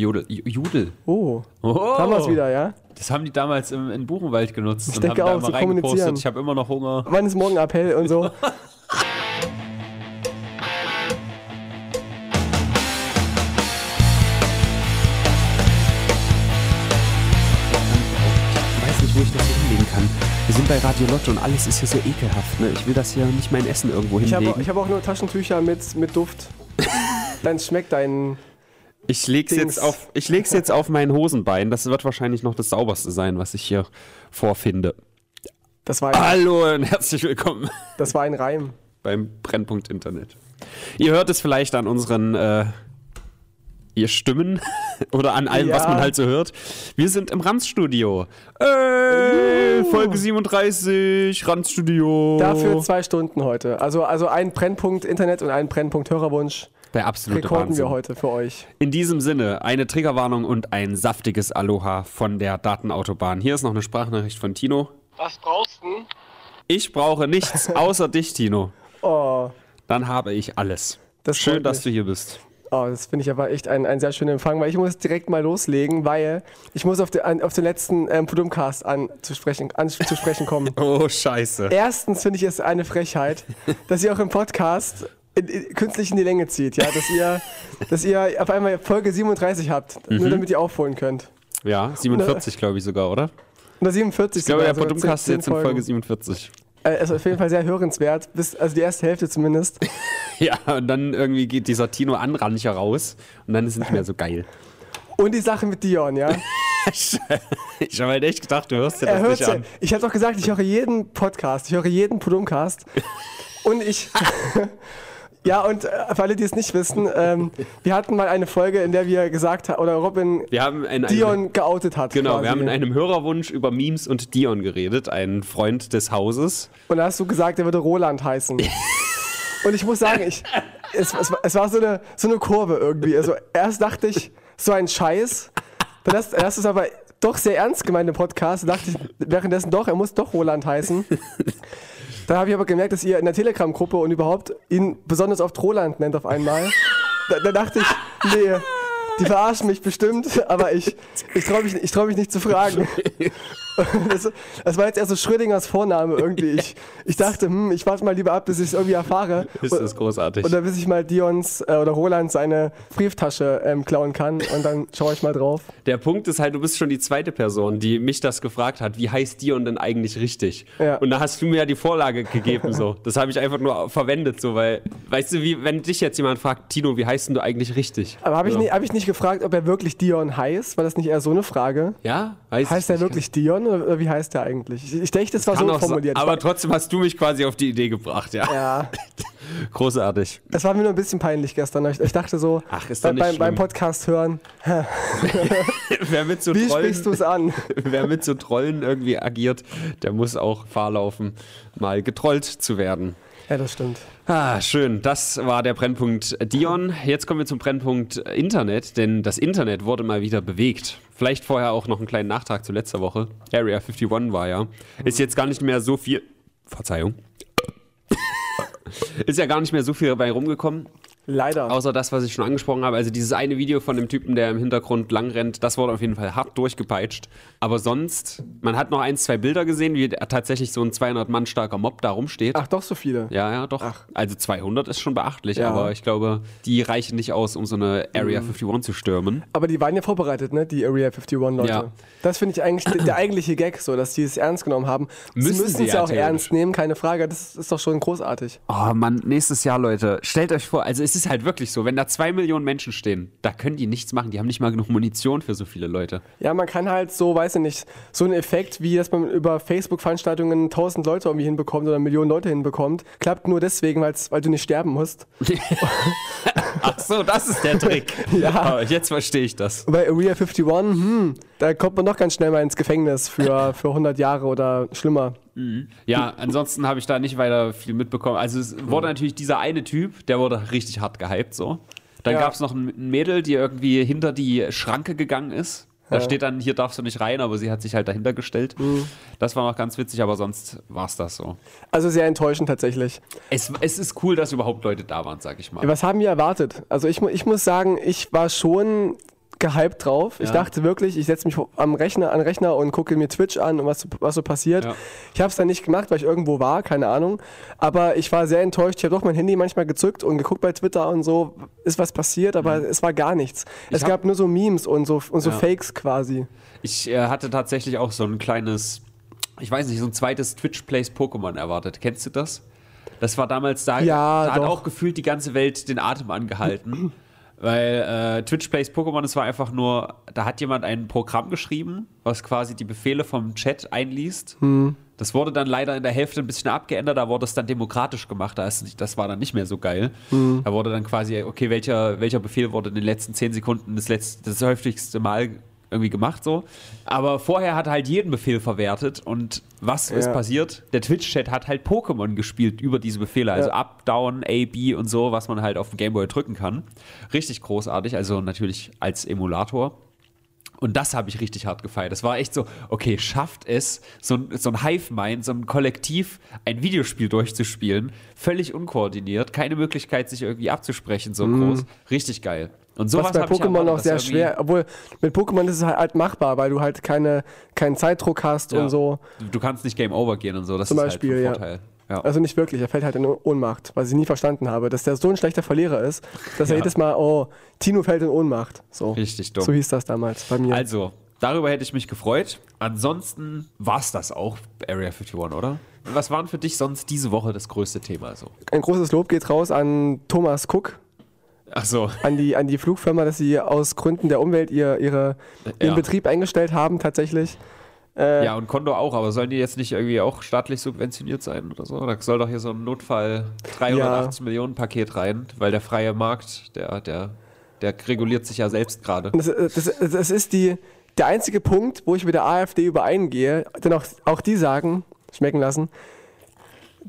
Jodel. Judel. Oh, Oh. haben wir es wieder, ja? Das haben die damals im, in Buchenwald genutzt Ich und denke auch, reingepostet. kommunizieren. Ich habe immer noch Hunger. Wann ist morgen Appell und so? Ich weiß nicht, wo ich das hier hinlegen kann. Wir sind bei Radio Lotto und alles ist hier so ekelhaft. Ne? Ich will das hier nicht mein Essen irgendwo Ich habe hinlegen. ich hab auch nur Taschentücher mit, mit Duft. Dann schmeckt dein. Ich leg's Dings. jetzt auf, ich leg's jetzt auf mein Hosenbein. Das wird wahrscheinlich noch das sauberste sein, was ich hier vorfinde. Das war ein, Hallo und herzlich willkommen das war ein Reim. beim Brennpunkt Internet. Ihr hört es vielleicht an unseren äh, ihr Stimmen oder an allem, Ja. was man halt so hört. Wir sind im Ranzstudio. Ey, Folge 37, Ranzstudio. Dafür zwei Stunden heute. Also, also ein Brennpunkt Internet und ein Brennpunkt Hörerwunsch Der absolute rekorden Wahnsinn. wir heute für euch. In diesem Sinne, eine Triggerwarnung und ein saftiges Aloha von der Datenautobahn. Hier ist noch eine Sprachnachricht von Tino. Was brauchst du? Ich brauche nichts außer dich, Tino. Oh, Dann habe ich alles. Das Schön, dass du hier bist. oh das finde ich aber echt ein, ein sehr schöner Empfang, weil ich muss direkt mal loslegen, weil ich muss auf, den- an, auf den letzten ähm, Podumcast an, zu, sprechen, an, zu sprechen kommen. Oh, scheiße. Erstens finde ich es eine Frechheit, dass ihr auch im Podcast in, in, künstlich in die Länge zieht, ja, dass ihr, dass ihr auf einmal Folge 37 habt, Mhm. nur damit ihr aufholen könnt. Ja, 47 glaube ich sogar, oder? Oder 47 Ich glaube, der sogar, also Podumcast ist jetzt in Folge Folgen. 47. Äh, ist auf jeden Fall sehr hörenswert, bis, also die erste Hälfte zumindest. Ja, und dann irgendwie geht dieser Tino Anrancher raus und dann ist es nicht mehr so geil. Und die Sache mit Dion, ja. Ich habe halt echt gedacht, du hörst dir Er das hört nicht an. Ich habe doch gesagt, ich höre jeden Podcast, ich höre jeden Podumcast. Und ich. Ja, und äh, für alle, die es nicht wissen, ähm, wir hatten mal eine Folge, in der wir gesagt haben, oder Robin Wir haben in einem, Dion geoutet hat. genau, quasi. wir haben in einem Hörerwunsch über Memes und Dion geredet, ein Freund des Hauses. Und da hast du gesagt, er würde Roland heißen. Und ich muss sagen, ich, es, es, war- es war so eine, so eine Kurve irgendwie. Also erst dachte ich, so ein Scheiß. Dann hast, hast du es aber doch sehr ernst gemeint im Podcast. Da dachte ich währenddessen doch, er muss doch Roland heißen. Dann habe ich aber gemerkt, dass ihr in der Telegram-Gruppe und überhaupt ihn besonders oft Roland nennt auf einmal. Da, da dachte ich, nee, die verarschen mich bestimmt, aber ich, ich traue mich, ich trau mich nicht zu fragen. Das, das war jetzt eher so Schrödingers Vorname irgendwie. Ich, ich dachte, hm, ich warte mal lieber ab, bis ich es irgendwie erfahre. Ist das großartig. Oder bis ich mal Dions äh, oder Roland seine Brieftasche ähm, klauen kann und dann schaue ich mal drauf. Der Punkt ist halt, du bist schon die zweite Person, die mich das gefragt hat, wie heißt Dion denn eigentlich richtig? Ja. Und da hast du mir ja die Vorlage gegeben, so. Das habe ich einfach nur verwendet, so, weil, weißt du, wie, wenn dich jetzt jemand fragt, Tino, wie heißt denn du eigentlich richtig? Aber habe ich, nie- hab ich nicht gefragt, ob er wirklich Dion heißt? War das nicht eher so eine Frage? Ja? Weiß Heißt er wirklich Dion oder, wie heißt er eigentlich? Ich, denke, das war Kann so formuliert. sein, aber trotzdem hast du mich quasi auf die Idee gebracht, ja. ja, Großartig. es war mir nur ein bisschen peinlich gestern. Ich, dachte so, Ach, ist bei, beim, beim. Podcast hören, Wer mit so wie Trollen, sprichst du es an? wer mit so Trollen irgendwie agiert, der muss auch Gefahr laufen, mal getrollt zu werden. Ja, das stimmt. Ah, schön. Das war der Brennpunkt Dion. Jetzt kommen wir zum Brennpunkt Internet, denn das Internet wurde mal wieder bewegt. Vielleicht vorher auch noch einen kleinen Nachtrag zu letzter Woche. Area 51 war ja. Ist jetzt gar nicht mehr so viel. Verzeihung. Ist ja gar nicht mehr so viel dabei rumgekommen. Leider. Außer das, was ich schon angesprochen habe. Also dieses eine Video von dem Typen, der im Hintergrund lang rennt, das wurde auf jeden Fall hart durchgepeitscht. Aber sonst, man hat noch ein, zwei Bilder gesehen, wie tatsächlich so ein 200 Mann starker Mob da rumsteht. Ach, doch so viele. Ja, ja, doch. Also 200 ist schon beachtlich, Ja. aber ich glaube, die reichen nicht aus, um so eine Area 51 zu stürmen. Aber die waren ja vorbereitet, ne? Die Area 51-Leute. Ja. Das finde ich eigentlich der, der eigentliche Gag, so, dass die es ernst genommen haben. Müssen sie müssen es ja auch ernst nehmen, keine Frage. Das ist doch schon großartig. Oh Mann, nächstes Jahr, Leute. Stellt euch vor, also es ist halt wirklich so, wenn da zwei Millionen Menschen stehen, da können die nichts machen. Die haben nicht mal genug Munition für so viele Leute. Ja, man kann halt so, weiß ich nicht, so einen Effekt, wie dass man über Facebook-Veranstaltungen 1000 Leute irgendwie hinbekommt oder Millionen Leute hinbekommt, klappt nur deswegen, weil du nicht sterben musst. Ach so, das ist der Trick. Ja. Oh, jetzt verstehe ich das. Bei Area 51, hm, da kommt man doch ganz schnell mal ins Gefängnis für, für 100 Jahre oder schlimmer. Ja, ansonsten habe ich da nicht weiter viel mitbekommen. Also es wurde natürlich dieser eine Typ, der wurde richtig hart gehypt so. Dann Ja. gab es noch ein Mädel, die irgendwie hinter die Schranke gegangen ist. Da Ja. steht dann, hier darfst du nicht rein, aber sie hat sich halt dahinter gestellt. Mhm. Das war noch ganz witzig, aber sonst war es das so. Also sehr enttäuschend tatsächlich. Es, es ist cool, dass überhaupt Leute da waren, sag ich mal. Was haben wir erwartet? Also ich, ich muss sagen, ich war schon gehypt drauf. Ich Ja. dachte wirklich, ich setze mich am Rechner, an den Rechner und gucke mir Twitch an und was, was so passiert. Ja. Ich habe es dann nicht gemacht, weil ich irgendwo war, keine Ahnung. Aber ich war sehr enttäuscht. Ich habe doch mein Handy manchmal gezückt und geguckt bei Twitter und so, ist was passiert, aber es war gar nichts. es Mhm. hab- gab nur so Memes und so, und so Ja. Fakes quasi. Ich äh, hatte tatsächlich auch so ein kleines, ich weiß nicht, so ein zweites Twitch Plays Pokémon erwartet. Kennst du das? Das war damals, da, Ja, da hat doch. auch gefühlt die ganze Welt den Atem angehalten. Weil äh, Twitch Plays Pokémon, es war einfach nur, da hat jemand ein Programm geschrieben, was quasi die Befehle vom Chat einliest. Hm. Das wurde dann leider in der Hälfte ein bisschen abgeändert, da wurde es dann demokratisch gemacht, da ist nicht, das war dann nicht mehr so geil. Hm. Da wurde dann quasi, okay, welcher, welcher Befehl wurde in den letzten 10 Sekunden das, letzte, das häufigste Mal irgendwie gemacht so. Aber vorher hat er halt jeden Befehl verwertet und was ist Ja. passiert? Der Twitch-Chat hat halt Pokémon gespielt über diese Befehle, also Ja. Up, Down, A, B und so, was man halt auf dem Gameboy drücken kann. Richtig großartig, also natürlich als Emulator. Und das habe ich richtig hart gefeiert. Das war echt so, okay, schafft es, so ein, so ein Hive-Mind, so ein Kollektiv, ein Videospiel durchzuspielen, völlig unkoordiniert, keine Möglichkeit, sich irgendwie abzusprechen, so groß. Richtig geil. Und sowas. Was bei Pokémon auch sehr schwer, obwohl mit Pokémon ist es halt, halt machbar, weil du halt keine, keinen Zeitdruck hast Ja. und so. Du, kannst nicht Game Over gehen und so, das Zum ist Beispiel, halt ja. ein Vorteil. Ja. Also nicht wirklich, er fällt halt in Ohnmacht, was ich nie verstanden habe, dass der so ein schlechter Verlierer ist, dass er Ja. jedes Mal, oh, Tino fällt in Ohnmacht. So, Richtig dumm. so hieß das damals bei mir. Also, darüber hätte ich mich gefreut. Ansonsten war es das auch, Area 51, oder? Was war denn für dich sonst diese Woche das größte Thema so? Ein großes Lob geht raus an Thomas Cook, Ach so, an die, an die Flugfirma, dass sie aus Gründen der Umwelt ihr, ihre, ihren Ja. Betrieb eingestellt haben, tatsächlich. Äh, Ja, und Kondo auch, aber sollen die jetzt nicht irgendwie auch staatlich subventioniert sein oder so? Da soll doch hier so ein Notfall 380 Millionen Paket rein, weil der freie Markt, der, der, der reguliert sich ja selbst gerade. Das, das, das ist die, der einzige Punkt, wo ich mit der AfD übereingehe, denn auch, auch die sagen, schmecken lassen,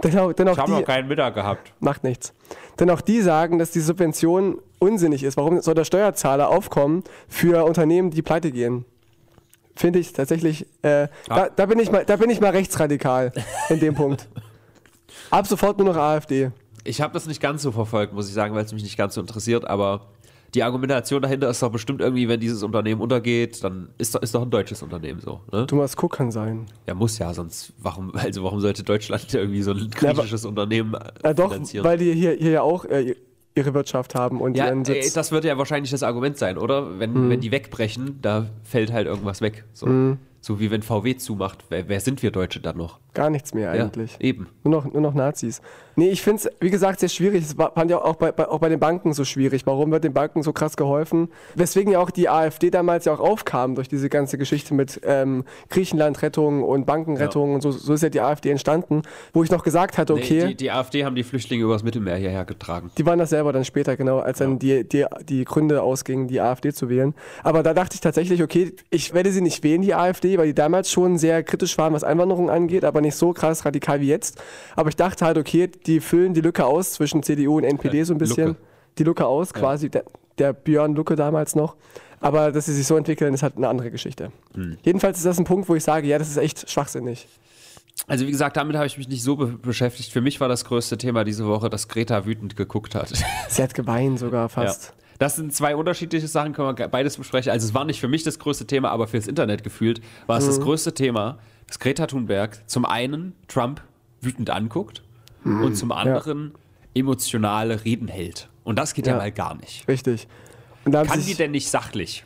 denn auch, denn auch Ich habe noch keinen Mittag gehabt. macht nichts. Denn auch die sagen, dass die Subvention unsinnig ist. Warum soll der Steuerzahler aufkommen für Unternehmen, die pleite gehen? Finde ich tatsächlich, äh, da, da, bin ich mal, da bin ich mal rechtsradikal in dem Punkt. Ab sofort nur noch AfD. Ich habe das nicht ganz so verfolgt, muss ich sagen, weil es mich nicht ganz so interessiert, aber die Argumentation dahinter ist doch bestimmt irgendwie, wenn dieses Unternehmen untergeht, dann ist doch, ist doch ein deutsches Unternehmen so. Ne? Thomas Cook kann sein. Ja, muss ja, sonst warum, also warum sollte Deutschland irgendwie so ein griechisches Unternehmen äh, Ja, doch, finanzieren? weil die hier, hier ja auch äh, ihre Wirtschaft haben und ja, ihren Sitz. das wird ja wahrscheinlich das Argument sein, oder? Wenn, wenn die wegbrechen, da fällt halt irgendwas weg. So, so wie wenn VW zumacht. Wer, wer sind wir Deutsche dann noch? Gar nichts mehr eigentlich. Ja, eben. Nur noch, nur noch Nazis. Nee, ich finde es, wie gesagt, sehr schwierig. Es war- fand ja auch bei, bei, auch bei den Banken so schwierig. Warum wird den Banken so krass geholfen? Weswegen ja auch die AfD damals ja auch aufkam durch diese ganze Geschichte mit ähm, Griechenland-Rettung und Bankenrettung und so, so ist ja die AfD entstanden, wo ich noch gesagt hatte, okay, Nee, die, die AfD haben die Flüchtlinge übers Mittelmeer hierher getragen. die waren das selber dann später, genau, als dann die, die, die Gründe ausgingen, die AfD zu wählen. Aber da dachte ich tatsächlich, okay, ich werde sie nicht wählen, die AfD, weil die damals schon sehr kritisch waren, was Einwanderung angeht, aber nicht so krass radikal wie jetzt. Aber ich dachte halt, okay, die füllen die Lücke aus zwischen CDU und NPD so ein bisschen. Lucke. Die Lücke aus, quasi, der, der Björn Lucke damals noch. Aber dass sie sich so entwickeln, ist halt eine andere Geschichte. Hm. Jedenfalls ist das ein Punkt, wo ich sage, ja, das ist echt schwachsinnig. Also wie gesagt, damit habe ich mich nicht so be beschäftigt. Für mich war das größte Thema diese Woche, dass Greta wütend geguckt hat. Sie hat geweint sogar fast. Ja. Das sind zwei unterschiedliche Sachen, können wir beides besprechen. Also es war nicht für mich das größte Thema, aber fürs Internet gefühlt war es das Mhm. größte Thema, dass Greta Thunberg zum einen Trump wütend anguckt Mhm. und zum anderen emotionale Reden hält. Und das geht ja, Ja. mal gar nicht. Richtig. Kann die denn nicht sachlich?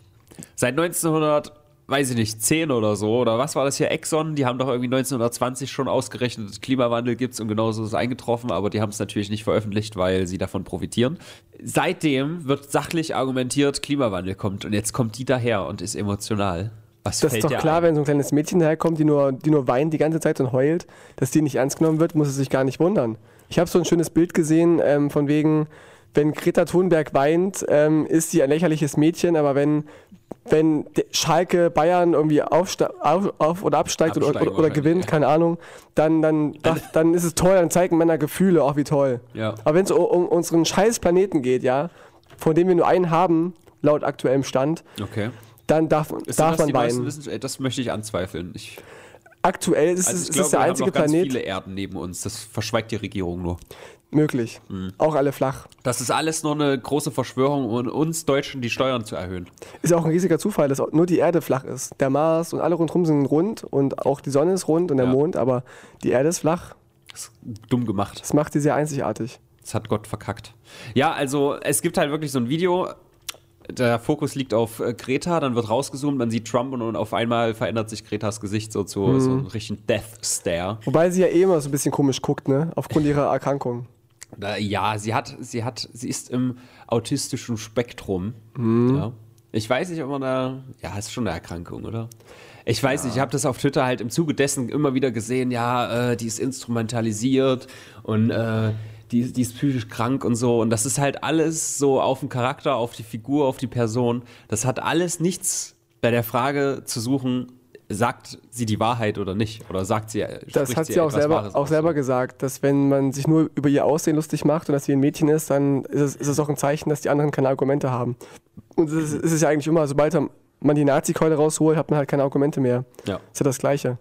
Seit 1900, weiß ich nicht, 10 oder so, oder was war das hier, Exxon, die haben doch irgendwie 1920 schon ausgerechnet, Klimawandel gibt es und genauso ist es eingetroffen, aber die haben es natürlich nicht veröffentlicht, weil sie davon profitieren. Seitdem wird sachlich argumentiert, Klimawandel kommt und jetzt kommt die daher und ist emotional. Was Das ist doch klar, ein? wenn so ein kleines Mädchen daherkommt, die nur, die nur weint die ganze Zeit und heult, dass die nicht ernst genommen wird, muss es sich gar nicht wundern. Ich habe so ein schönes Bild gesehen, ähm, von wegen, wenn Greta Thunberg weint, ähm, ist sie ein lächerliches Mädchen, aber wenn, wenn der Schalke Bayern irgendwie auf, auf oder absteigt oder, oder, oder gewinnt, ja. keine Ahnung, dann, dann, darf, dann ist es toll, dann zeigen Männer Gefühle, auch wie toll. Ja. Aber wenn es um, unseren scheiß Planeten geht, ja, von dem wir nur einen haben, laut aktuellem Stand, Okay. dann darf, Ist darf das man die weinen. ey, Das möchte ich anzweifeln. Ich, aktuell ist Also es, ich ist glaube, es der wir einzige haben noch ganz Planet viele Erden neben uns. Das verschweigt die Regierung nur. Möglich. Mhm. Auch alle flach. Das ist alles nur eine große Verschwörung, um uns Deutschen die Steuern zu erhöhen. Ist ja auch ein riesiger Zufall, dass nur die Erde flach ist. Der Mars und alle rundherum sind rund und auch die Sonne ist rund und der Ja. Mond, aber die Erde ist flach. Das ist dumm gemacht. Das macht sie sehr einzigartig. Das hat Gott verkackt. Ja, also es gibt halt wirklich so ein Video. Der Fokus liegt auf äh, Greta, dann wird rausgezoomt, man sieht Trump und, und auf einmal verändert sich Gretas Gesicht so zu so einem richtigen Death Stare. Wobei sie ja eh immer so ein bisschen komisch guckt, ne? Aufgrund ihrer Erkrankung. Ja, sie hat, sie hat, sie ist im autistischen Spektrum. Ja. Ich weiß nicht, ob man da, ja, ist schon eine Erkrankung, oder? Ich weiß nicht, ich habe das auf Twitter halt im Zuge dessen immer wieder gesehen, ja, äh, die ist instrumentalisiert und äh, die, die ist psychisch krank und so. Und das ist halt alles so auf den Charakter, auf die Figur, auf die Person. Das hat alles nichts bei der Frage zu suchen, sagt sie die Wahrheit oder nicht? Oder sagt sie, äh, Das hat sie auch etwas selber, auch selber gesagt, dass wenn man sich nur über ihr Aussehen lustig macht und dass sie ein Mädchen ist, dann ist es, ist es auch ein Zeichen, dass die anderen keine Argumente haben. Und es ist, es ja eigentlich immer, sobald man die Nazi-Keule rausholt, hat man halt keine Argumente mehr. Ja. Ist ja das Gleiche.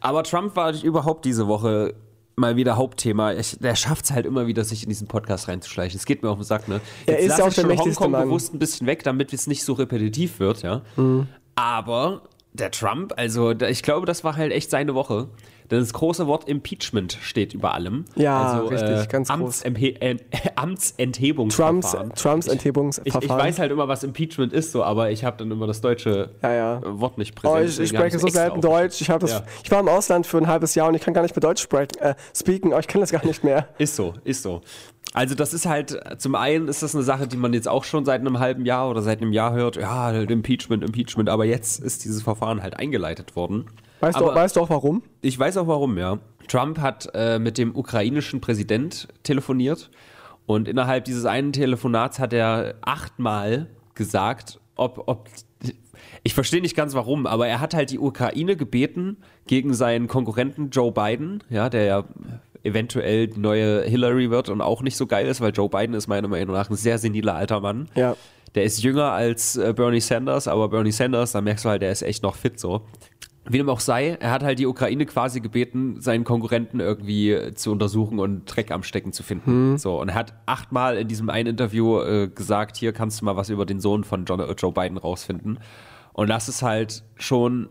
Aber Trump war überhaupt diese Woche mal wieder Hauptthema. Ich, der schafft es halt immer wieder, sich in diesen Podcast reinzuschleichen. Es geht mir auf den Sack, ne? Er ist lass ja auch ich der schon Hongkong Mann. bewusst ein bisschen weg, damit es nicht so repetitiv wird, ja. Mhm. Aber der Trump, also ich glaube, das war halt echt seine Woche. Denn das große Wort Impeachment steht über allem. Ja, also, richtig, ganz groß. Amtsemhe- äh, Trumps, Amtsenthebungsverfahren. Trumps ich, Enthebungsverfahren. ich weiß halt immer, was Impeachment ist, so, aber ich habe dann immer das deutsche Ja, ja. äh, Wort nicht Oh, präsent. ich, ich hab spreche so selten. Deutsch. Ich, das, Ja. ich war im Ausland für ein halbes Jahr und ich kann gar nicht mehr Deutsch sprechen, äh, speaken, aber ich kann das gar nicht mehr. Ist so, ist so. Also das ist halt, zum einen ist das eine Sache, die man jetzt auch schon seit einem halben Jahr oder seit einem Jahr hört, ja, halt Impeachment, Impeachment, aber jetzt ist dieses Verfahren halt eingeleitet worden. Weißt, du, aber weißt du auch warum? ich weiß auch warum, ja. Trump hat äh, mit dem ukrainischen Präsident telefoniert und innerhalb dieses einen Telefonats hat er achtmal gesagt, ob, ob ich verstehe nicht ganz warum, aber er hat halt die Ukraine gebeten gegen seinen Konkurrenten Joe Biden, ja, der ja eventuell die neue Hillary wird und auch nicht so geil ist, weil Joe Biden ist meiner Meinung nach ein sehr seniler alter Mann. Ja. Der ist jünger als äh, Bernie Sanders, aber Bernie Sanders, da merkst du halt, der ist echt noch fit so. Wie dem auch sei, er hat halt die Ukraine quasi gebeten, seinen Konkurrenten irgendwie äh, zu untersuchen und Dreck am Stecken zu finden. So, und er hat achtmal in diesem einen Interview äh, gesagt, hier kannst du mal was über den Sohn von John, äh, Joe Biden rausfinden. Und das ist halt schon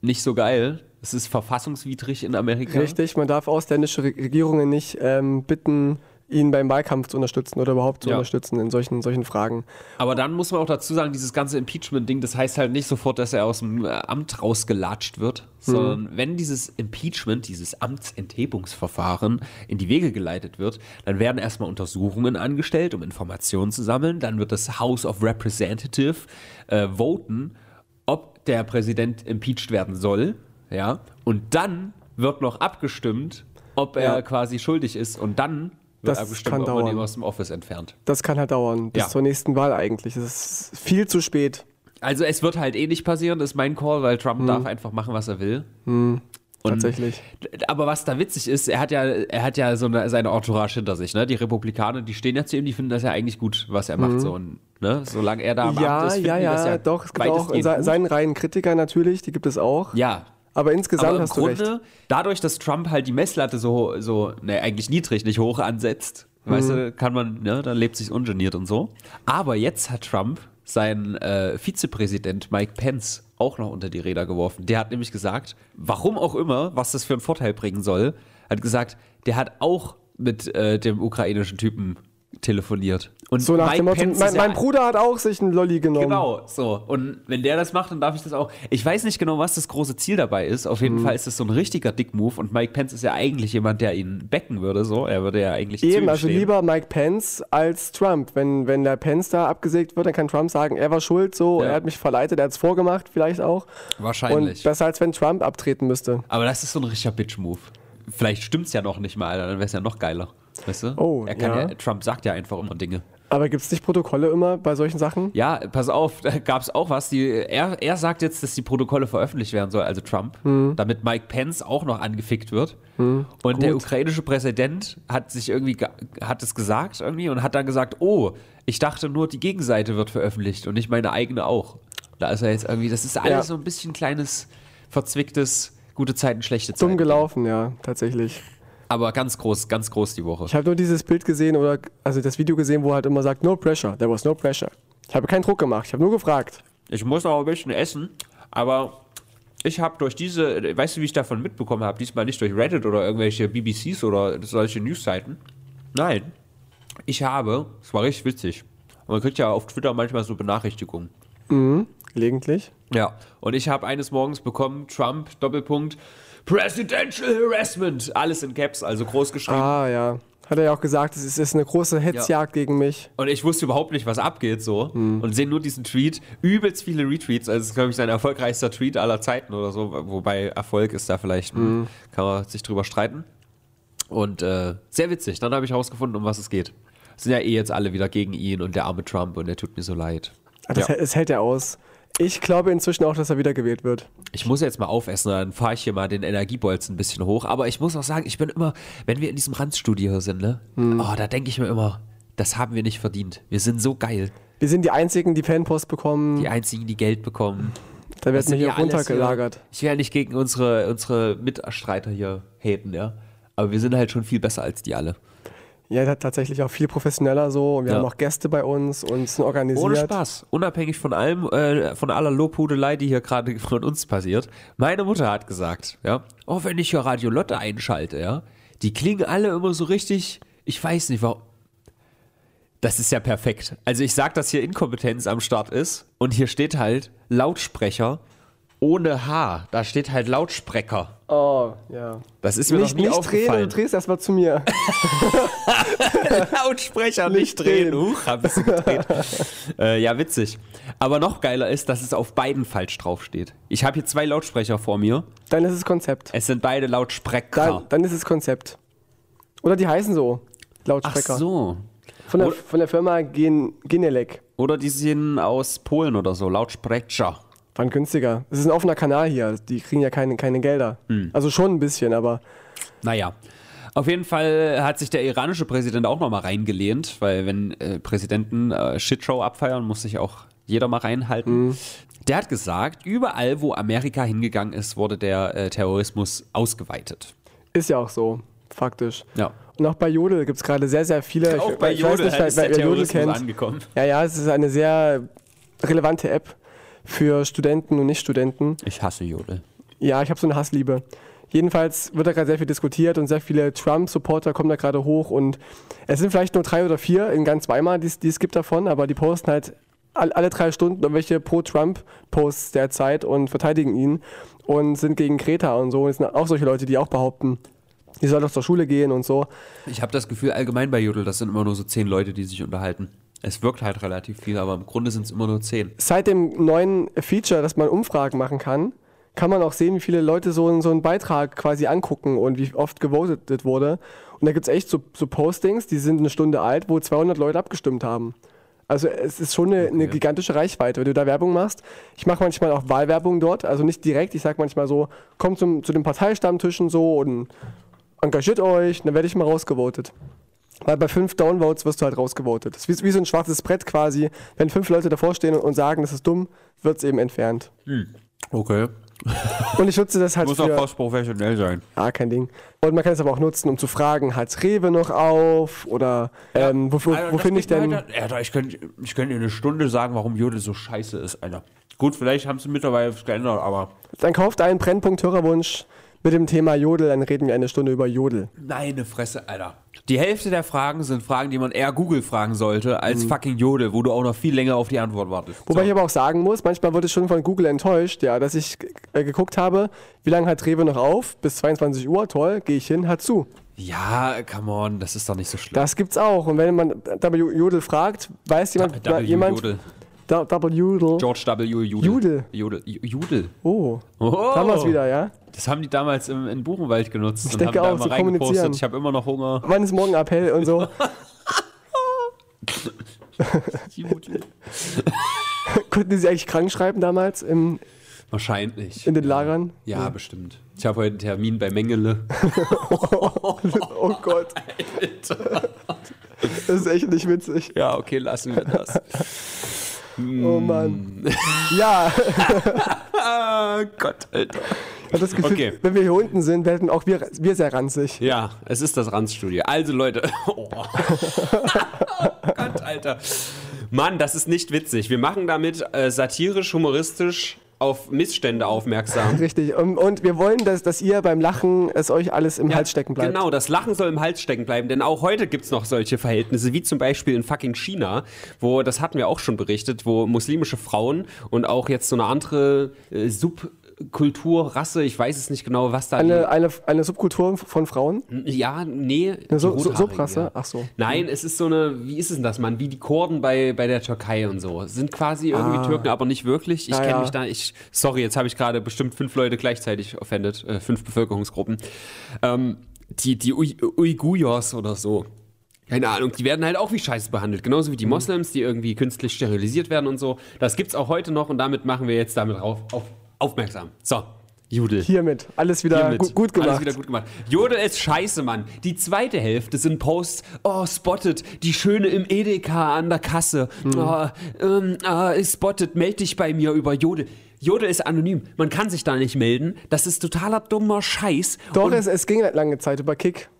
nicht so geil. Es ist verfassungswidrig in Amerika. Richtig, man darf ausländische Re- Regierungen nicht ähm, bitten, ihn beim Wahlkampf zu unterstützen oder überhaupt zu Ja. unterstützen in solchen, solchen Fragen. Aber dann muss man auch dazu sagen, dieses ganze Impeachment-Ding, das heißt halt nicht sofort, dass er aus dem äh, Amt rausgelatscht wird, sondern wenn dieses Impeachment, dieses Amtsenthebungsverfahren in die Wege geleitet wird, dann werden erstmal Untersuchungen angestellt, um Informationen zu sammeln. Dann wird das House of Representative äh, voten, ob der Präsident impeached werden soll. Ja, und dann wird noch abgestimmt, ob er Ja. quasi schuldig ist. Und dann wird Das bestimmt, kann ob man ihn dauern. aus dem Office entfernt. Das kann halt dauern, bis Ja. zur nächsten Wahl eigentlich. Das ist viel zu spät. Also es wird halt eh nicht passieren, ist mein Call, weil Trump darf einfach machen, was er will. Und- Tatsächlich. Aber was da witzig ist, er hat ja, er hat ja so eine, seine Entourage hinter sich, ne? Die Republikaner, die stehen ja zu ihm, die finden das ja eigentlich gut, was er macht. So, und, ne? Solange er da am Amt Ja, ist, finden ja, die das ja, ja doch. Es gibt auch in gut. seinen Reihen Kritiker natürlich, die gibt es auch. Ja. Aber insgesamt Aber hast du recht. Grunde, dadurch, dass Trump halt die Messlatte so, so ne, eigentlich niedrig, nicht hoch ansetzt, weißt Mhm. du, kann man, ne, dann lebt sich ungeniert und so. Aber jetzt hat Trump seinen äh, Vizepräsident Mike Pence auch noch unter die Räder geworfen. Der hat nämlich gesagt, warum auch immer, was das für einen Vorteil bringen soll, hat gesagt, der hat auch mit äh, dem ukrainischen Typen telefoniert. Und So nach Mike dem Motto, Pence mein, ja- mein Bruder hat auch sich einen Lolli genommen. Genau, so. Und wenn der das macht, dann darf ich das auch. Ich weiß nicht genau, was das große Ziel dabei ist. Auf Mhm. jeden Fall ist das so ein richtiger Dick-Move. Und Mike Pence ist ja eigentlich jemand, der ihn backen würde. So, er würde ja eigentlich Eben, also stehen. lieber Mike Pence als Trump. Wenn, wenn der Pence da abgesägt wird, dann kann Trump sagen, er war schuld, so, Ja. er hat mich verleitet, er hat es vorgemacht, vielleicht auch. Wahrscheinlich. Und besser als wenn Trump abtreten müsste. Aber das ist so ein richtiger Bitch-Move. Vielleicht stimmt's ja noch nicht mal, dann wäre es ja noch geiler. Weißt du? Oh, er kann ja. ja. Trump sagt ja einfach immer Dinge. Aber gibt es nicht Protokolle immer bei solchen Sachen? Ja, pass auf, da gab es auch was. Die, er, er sagt jetzt, dass die Protokolle veröffentlicht werden sollen, also Trump, Hm. damit Mike Pence auch noch angefickt wird. Und der ukrainische Präsident hat sich irgendwie, ge- hat es gesagt irgendwie und hat dann gesagt, oh, ich dachte nur, die Gegenseite wird veröffentlicht und nicht meine eigene auch. Da ist er jetzt irgendwie, das ist alles Ja. so ein bisschen kleines, verzwicktes, Gute Zeiten, schlechte Zeiten. Dumm gelaufen, ja, tatsächlich. Aber ganz groß, ganz groß die Woche. Ich habe nur dieses Bild gesehen oder also das Video gesehen, wo er halt immer sagt, no pressure, there was no pressure. Ich habe keinen Druck gemacht, ich habe nur gefragt. Ich muss auch ein bisschen essen, aber ich habe durch diese, weißt du, wie ich davon mitbekommen habe? Diesmal nicht durch Reddit oder irgendwelche BBCs oder solche Newsseiten. Nein, ich habe, es war richtig witzig. Man kriegt ja auf Twitter manchmal so Benachrichtigungen. Gelegentlich. Ja, und ich habe eines Morgens bekommen, Trump, Doppelpunkt, Presidential Harassment, alles in Caps, also groß geschrieben. Ah ja. Hat er ja auch gesagt, es ist, es eine große Hetzjagd gegen mich. Und ich wusste überhaupt nicht, was abgeht so. Hm. Und sehe nur diesen Tweet, übelst viele Retweets. Also es ist, glaube ich, sein erfolgreichster Tweet aller Zeiten oder so. Wobei Erfolg ist da vielleicht, Hm. kann man sich drüber streiten. Und äh, sehr witzig. Dann habe ich herausgefunden, um was es geht. Sind ja eh jetzt alle wieder gegen ihn und der arme Trump und der tut mir so leid. Ah, Das, Ja. das hält er aus. Ich glaube inzwischen auch, dass er wiedergewählt wird. Ich muss jetzt mal aufessen, dann fahre ich hier mal den Energiebolzen ein bisschen hoch. Aber ich muss auch sagen, ich bin immer, wenn wir in diesem Randstudio hier sind, ne? Hm. Oh, da denke ich mir immer, das haben wir nicht verdient. Wir sind so geil. Wir sind die Einzigen, die Fanpost bekommen. Die einzigen, die Geld bekommen. da wird mir hier runtergelagert. Ich will ja nicht gegen unsere, unsere Mitstreiter hier haten, ja. Aber wir sind halt schon viel besser als die alle. Ja, tatsächlich auch viel professioneller so. Und wir Ja. haben auch Gäste bei uns und sind organisiert. Ohne Spaß. Unabhängig von allem, äh, von aller Lobhudelei, die hier gerade von uns passiert. Meine Mutter hat gesagt, ja, oh, wenn ich hier Radio Lotte einschalte, ja, die klingen alle immer so richtig, ich weiß nicht, warum. Das ist ja perfekt. Also ich sag, dass hier Inkompetenz am Start ist und hier steht halt Lautsprecher ohne H. Da steht halt Lautsprecher. Oh, ja. Das ist mir Nicht, noch nie nicht drehen, aufgefallen. du drehst erstmal zu mir. Lautsprecher Nicht nicht drehen. drehen. Huch, hab ich gedreht. äh, ja, witzig. Aber noch geiler ist, dass es auf beiden falsch draufsteht. Ich habe hier zwei Lautsprecher vor mir. Dann ist es Konzept. Es sind beide Lautsprecher. Dann, dann ist es Konzept. Oder die heißen so. Ach Lautsprecher. so. Von, der, Oder- von der Firma Gen, Genelec. Oder die sind aus Polen oder so. Lautsprecher. Waren günstiger. Das ist ein offener Kanal hier. Die kriegen ja keine, keine Gelder. Hm. Also schon ein bisschen, aber Naja. Auf jeden Fall hat sich der iranische Präsident auch nochmal reingelehnt, weil wenn äh, Präsidenten äh, Shitshow abfeiern, muss sich auch jeder mal reinhalten. Der hat gesagt, überall, wo Amerika hingegangen ist, wurde der äh, Terrorismus ausgeweitet. ist ja auch so. Faktisch. Ja. Und auch bei Jodel gibt es gerade sehr, sehr viele. Auch ich, bei ich weiß Jodel nicht, wer, ist der Jodel Terrorismus kennt. angekommen. Ja, ja, es ist eine sehr relevante App für Studenten und Nicht-Studenten. Ich hasse Jodel. Ja, ich habe so eine Hassliebe. Jedenfalls wird da gerade sehr viel diskutiert und sehr viele Trump-Supporter kommen da gerade hoch und es sind vielleicht nur drei oder vier in ganz Weimar, die es- gibt davon, aber die posten halt all, alle drei Stunden irgendwelche Pro-Trump-Posts derzeit und verteidigen ihn und sind gegen Greta und so. Und es sind auch solche Leute, die auch behaupten, die soll doch zur Schule gehen und so. Ich habe das Gefühl, allgemein bei Jodel, das sind immer nur so zehn Leute, die sich unterhalten. Es wirkt halt relativ viel, aber im Grunde sind es immer nur zehn. Seit dem neuen Feature, dass man Umfragen machen kann, kann man auch sehen, wie viele Leute so, so einen Beitrag quasi angucken und wie oft gewotet wurde. Und da gibt es echt so, so Postings, die sind eine Stunde alt, wo 200 Leute abgestimmt haben. Also es ist schon eine, eine Okay. gigantische Reichweite, wenn du da Werbung machst. Ich mache manchmal auch Wahlwerbung dort, also nicht direkt. Ich sage manchmal so, kommt zum, zu den Parteistammtischen so und engagiert euch, dann werde ich mal rausgevotet. Weil bei fünf Downvotes wirst du halt rausgevotet. Das ist wie, wie so ein schwarzes Brett quasi. Wenn fünf Leute davor stehen und, sagen, das ist dumm, wird es eben entfernt. Okay. Und ich nutze das halt Muss auch für... fast professionell sein. Ah, kein Ding. Und man kann es aber auch nutzen, um zu fragen, hat Rewe noch auf? Oder ähm, wo, wo, wo finde ich denn... Halt, Alter, ich könnte ich könnt dir eine Stunde sagen, warum Jodel so scheiße ist, Alter. Gut, vielleicht haben sie mittlerweile was geändert, aber. Dann kauft einen Brennpunkt Hörerwunsch mit dem Thema Jodel, dann reden wir eine Stunde über Jodel. Meine Fresse, Alter. Die Hälfte der Fragen sind Fragen, die man eher Google fragen sollte, als fucking Jodel, wo du auch noch viel länger auf die Antwort wartest. Mhm. Wobei ich aber auch sagen muss, manchmal wurde ich schon von Google enttäuscht, ja, dass ich äh, geguckt habe, wie lange hat Rewe noch auf? Bis 22 Uhr, toll, gehe ich hin, hat zu. Ja, come on, das ist doch nicht so schlimm. Das gibt's auch. Und wenn man da bei Jodel fragt, weiß jemand, W. jemand Jodel. Double Jodel. George W. Judel. Judel. Judel. Ju- Judel. Oh, Oh. wir's wieder, ja? Das haben die damals im, in Buchenwald genutzt Ich und denke haben auch, da reingepostet. kommunizieren. Ich habe immer noch Hunger. Wann ist morgen Appell und so? Judel. Konnten die sie eigentlich krank schreiben damals im, Wahrscheinlich. in den Lagern? Ja, bestimmt. Ich habe heute einen Termin bei Mengele. Oh Gott. Das ist echt nicht witzig. Ja, okay, lassen wir das. Oh Mann. Ja, ah, Gott, Alter. Ich habe das Gefühl, Okay. wenn wir hier unten sind, werden auch wir, wir sehr ranzig. Ja, es ist das Ranzstudio. Also Leute. Oh. oh Gott, Alter. Mann, das ist nicht witzig. Wir machen damit äh, satirisch, humoristisch auf Missstände aufmerksam. Richtig. Und, und wir wollen, dass, dass ihr beim Lachen es euch alles im Hals stecken bleibt. Genau, das Lachen soll im Hals stecken bleiben, denn auch heute gibt es noch solche Verhältnisse, wie zum Beispiel in fucking China, wo, das hatten wir auch schon berichtet, wo muslimische Frauen und auch jetzt so eine andere äh, Subkultur, Rasse, ich weiß es nicht genau, was da Eine, eine, eine Subkultur von Frauen? Ja, nee. Eine so, Subrasse? Ach so. Nein, es ist so eine, wie ist es denn das, Mann? Wie die Kurden bei, bei der Türkei und so. Sind quasi irgendwie Ah. Türken, aber nicht wirklich. Ich Ja, kenne ja. mich da, ich, sorry, jetzt habe ich gerade bestimmt fünf Leute gleichzeitig offended, äh, fünf Bevölkerungsgruppen. Ähm, die die Uigurs oder so. Keine Ahnung, die werden halt auch wie Scheiße behandelt. Genauso wie Mhm. die Moslems, die irgendwie künstlich sterilisiert werden und so. Das gibt's auch heute noch und damit machen wir jetzt damit auf, auf, aufmerksam. So, Judel. Hiermit. Alles wieder Hiermit. gut, gut gemacht. Alles wieder gut gemacht. Jodel ist scheiße, Mann. Die zweite Hälfte sind Posts, oh, spotted, die Schöne im Edeka an der Kasse. Mhm. Oh, ähm, ah, spotted, meld dich bei mir über Jodel. Jodel ist anonym. Man kann sich da nicht melden. Das ist totaler dummer Scheiß. Doch, es, es ging halt lange Zeit über Kick.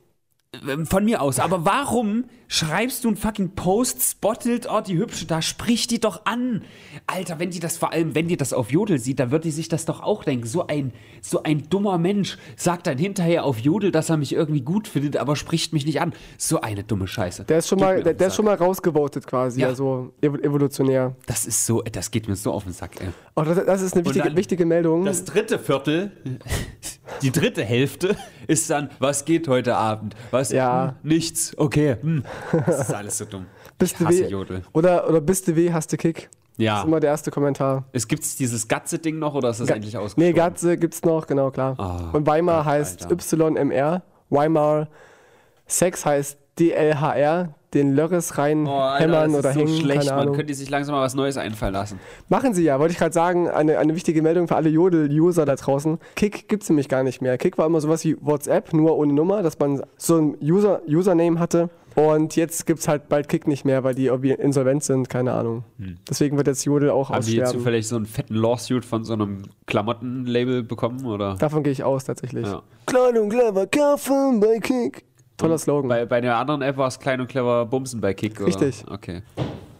Ähm, von mir aus. Aber warum schreibst du einen fucking Post, spottet, oh, die Hübsche, da sprich die doch an. Alter, wenn die das vor allem, wenn die das auf Jodel sieht, dann wird die sich das doch auch denken. So ein, so ein dummer Mensch sagt dann hinterher auf Jodel, dass er mich irgendwie gut findet, aber spricht mich nicht an. So eine dumme Scheiße. Der ist schon Geht mal, der, der ist schon mal rausgevotet quasi, Ja. also ev evolutionär. Das ist so, das geht mir so auf den Sack, ey. Oh, das, das ist eine wichtige, dann wichtige Meldung. Das dritte Viertel, die dritte Hälfte ist dann, was geht heute Abend? Was? Ja. Hm, nichts. Okay. Hm. Das ist alles so dumm. Bist ich du hasse? Jodel. Oder, oder bist du weh, hast du Kick? Das Ja. ist immer der erste Kommentar. Es gibt dieses Gatze-Ding noch oder ist das Ga- endlich Nee, ausgestorben? Gatze gibt's noch, genau, klar. Ah, Und Weimar Gott, heißt Alter. YMR. Weimar. Sex heißt DLHR. Den Lörres rein Oh, Alter, das oder ist so hängen, schlecht, keine man Ahnung. könnte sich langsam mal was Neues einfallen lassen. Machen sie ja, wollte ich gerade sagen, eine, eine wichtige Meldung für alle Jodel-User da draußen. Kick gibt's nämlich gar nicht mehr. Kick war immer sowas wie WhatsApp, nur ohne Nummer, dass man so ein User, Username hatte. Und jetzt gibt's halt bald Kick nicht mehr, weil die irgendwie insolvent sind, keine Ahnung. Deswegen wird jetzt Jodel auch Hm. Haben die aussterben. zufällig so einen fetten Lawsuit von so einem Klamottenlabel bekommen? Oder? Davon gehe ich aus, tatsächlich. Ja. Klein und clever kaufen bei Kick. Toller Slogan. Bei, bei der anderen App war es klein und clever Bumsen bei Kick, oder? Richtig. Okay.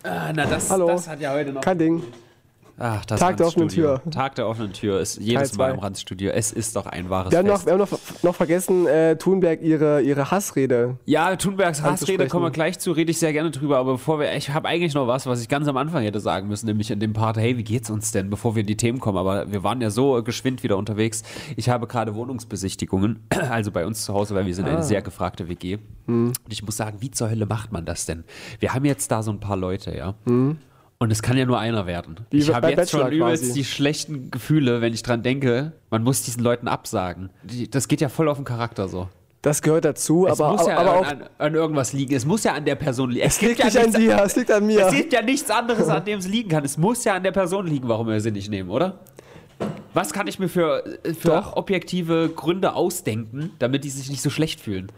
Ah, na, das, Hallo. das hat ja heute noch. Kein Ding. Ach, das Tag der offenen. Tür. Tag der offenen Tür ist jedes Mal im Ranzstudio. Es ist doch ein wahres Wir haben noch, wir haben noch, noch vergessen, äh, Thunberg ihre, ihre Hassrede. Ja, Thunbergs Hassrede kommen wir gleich zu, rede ich sehr gerne drüber, aber bevor wir, ich habe eigentlich noch was, was ich ganz am Anfang hätte sagen müssen, nämlich in dem Part, hey, wie geht's uns denn, bevor wir in die Themen kommen, aber wir waren ja so geschwind wieder unterwegs. Ich habe gerade Wohnungsbesichtigungen, also bei uns zu Hause, weil wir sind Ah. eine sehr gefragte WG. Hm. Und ich muss sagen, wie zur Hölle macht man das denn? Wir haben jetzt da so ein paar Leute, ja. Hm. Und es kann ja nur einer werden. Wie ich habe jetzt schon Bachelor übelst quasi. die schlechten Gefühle, wenn ich dran denke, man muss diesen Leuten absagen. Die, das geht ja voll auf den Charakter so. Das gehört dazu, Es aber, muss ja aber auch. an, an irgendwas liegen. Es muss ja an der Person liegen. Es liegt nicht an dir, es liegt an mir. Es gibt ja nichts anderes, an dem es liegen kann. Es muss ja an der Person liegen, warum wir sie nicht nehmen, oder? Was kann ich mir für, für Doch. objektive Gründe ausdenken, damit die sich nicht so schlecht fühlen?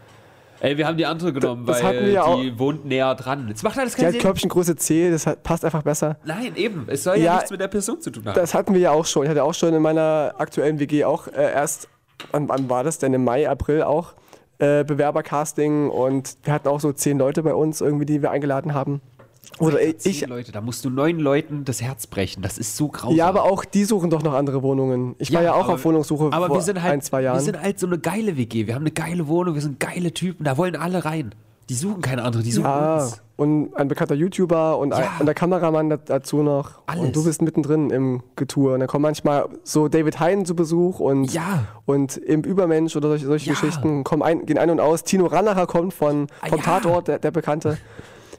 Ey, wir haben die andere genommen, das weil wir ja die wohnt näher dran. Jetzt macht alles Die keinen hat Sinn. Körbchengröße C, das hat, passt einfach besser. Nein, eben. Es soll ja, Ja, nichts mit der Person zu tun haben. Das hatten wir ja auch schon. Ich hatte auch schon in meiner aktuellen WG auch äh, erst, wann, wann war das denn? Im Mai, April auch äh, Bewerbercasting und wir hatten auch so zehn Leute bei uns irgendwie, die wir eingeladen haben. Oder ich, ich Leute, da musst du neun Leuten das Herz brechen. Das ist so grausam. ja, aber auch die suchen doch noch andere Wohnungen. Ich war ja auch aber- auf Wohnungssuche aber vor wir sind halt, ein, zwei Jahren. Wir sind halt so eine geile WG. Wir haben eine geile Wohnung, wir sind geile Typen. Da wollen alle rein. Die suchen keine andere, die suchen Ah, uns. und ein bekannter YouTuber und, ein, Ja. und der Kameramann da- dazu noch. Alles. Und du bist mittendrin im Getue. Und dann kommen manchmal so David Hein zu Besuch und, Ja. und im Übermensch oder solche, solche Ja. Geschichten kommen ein, gehen ein und aus. Tino Rannacher kommt von, Ah, vom ja. Tatort, der, der Bekannte.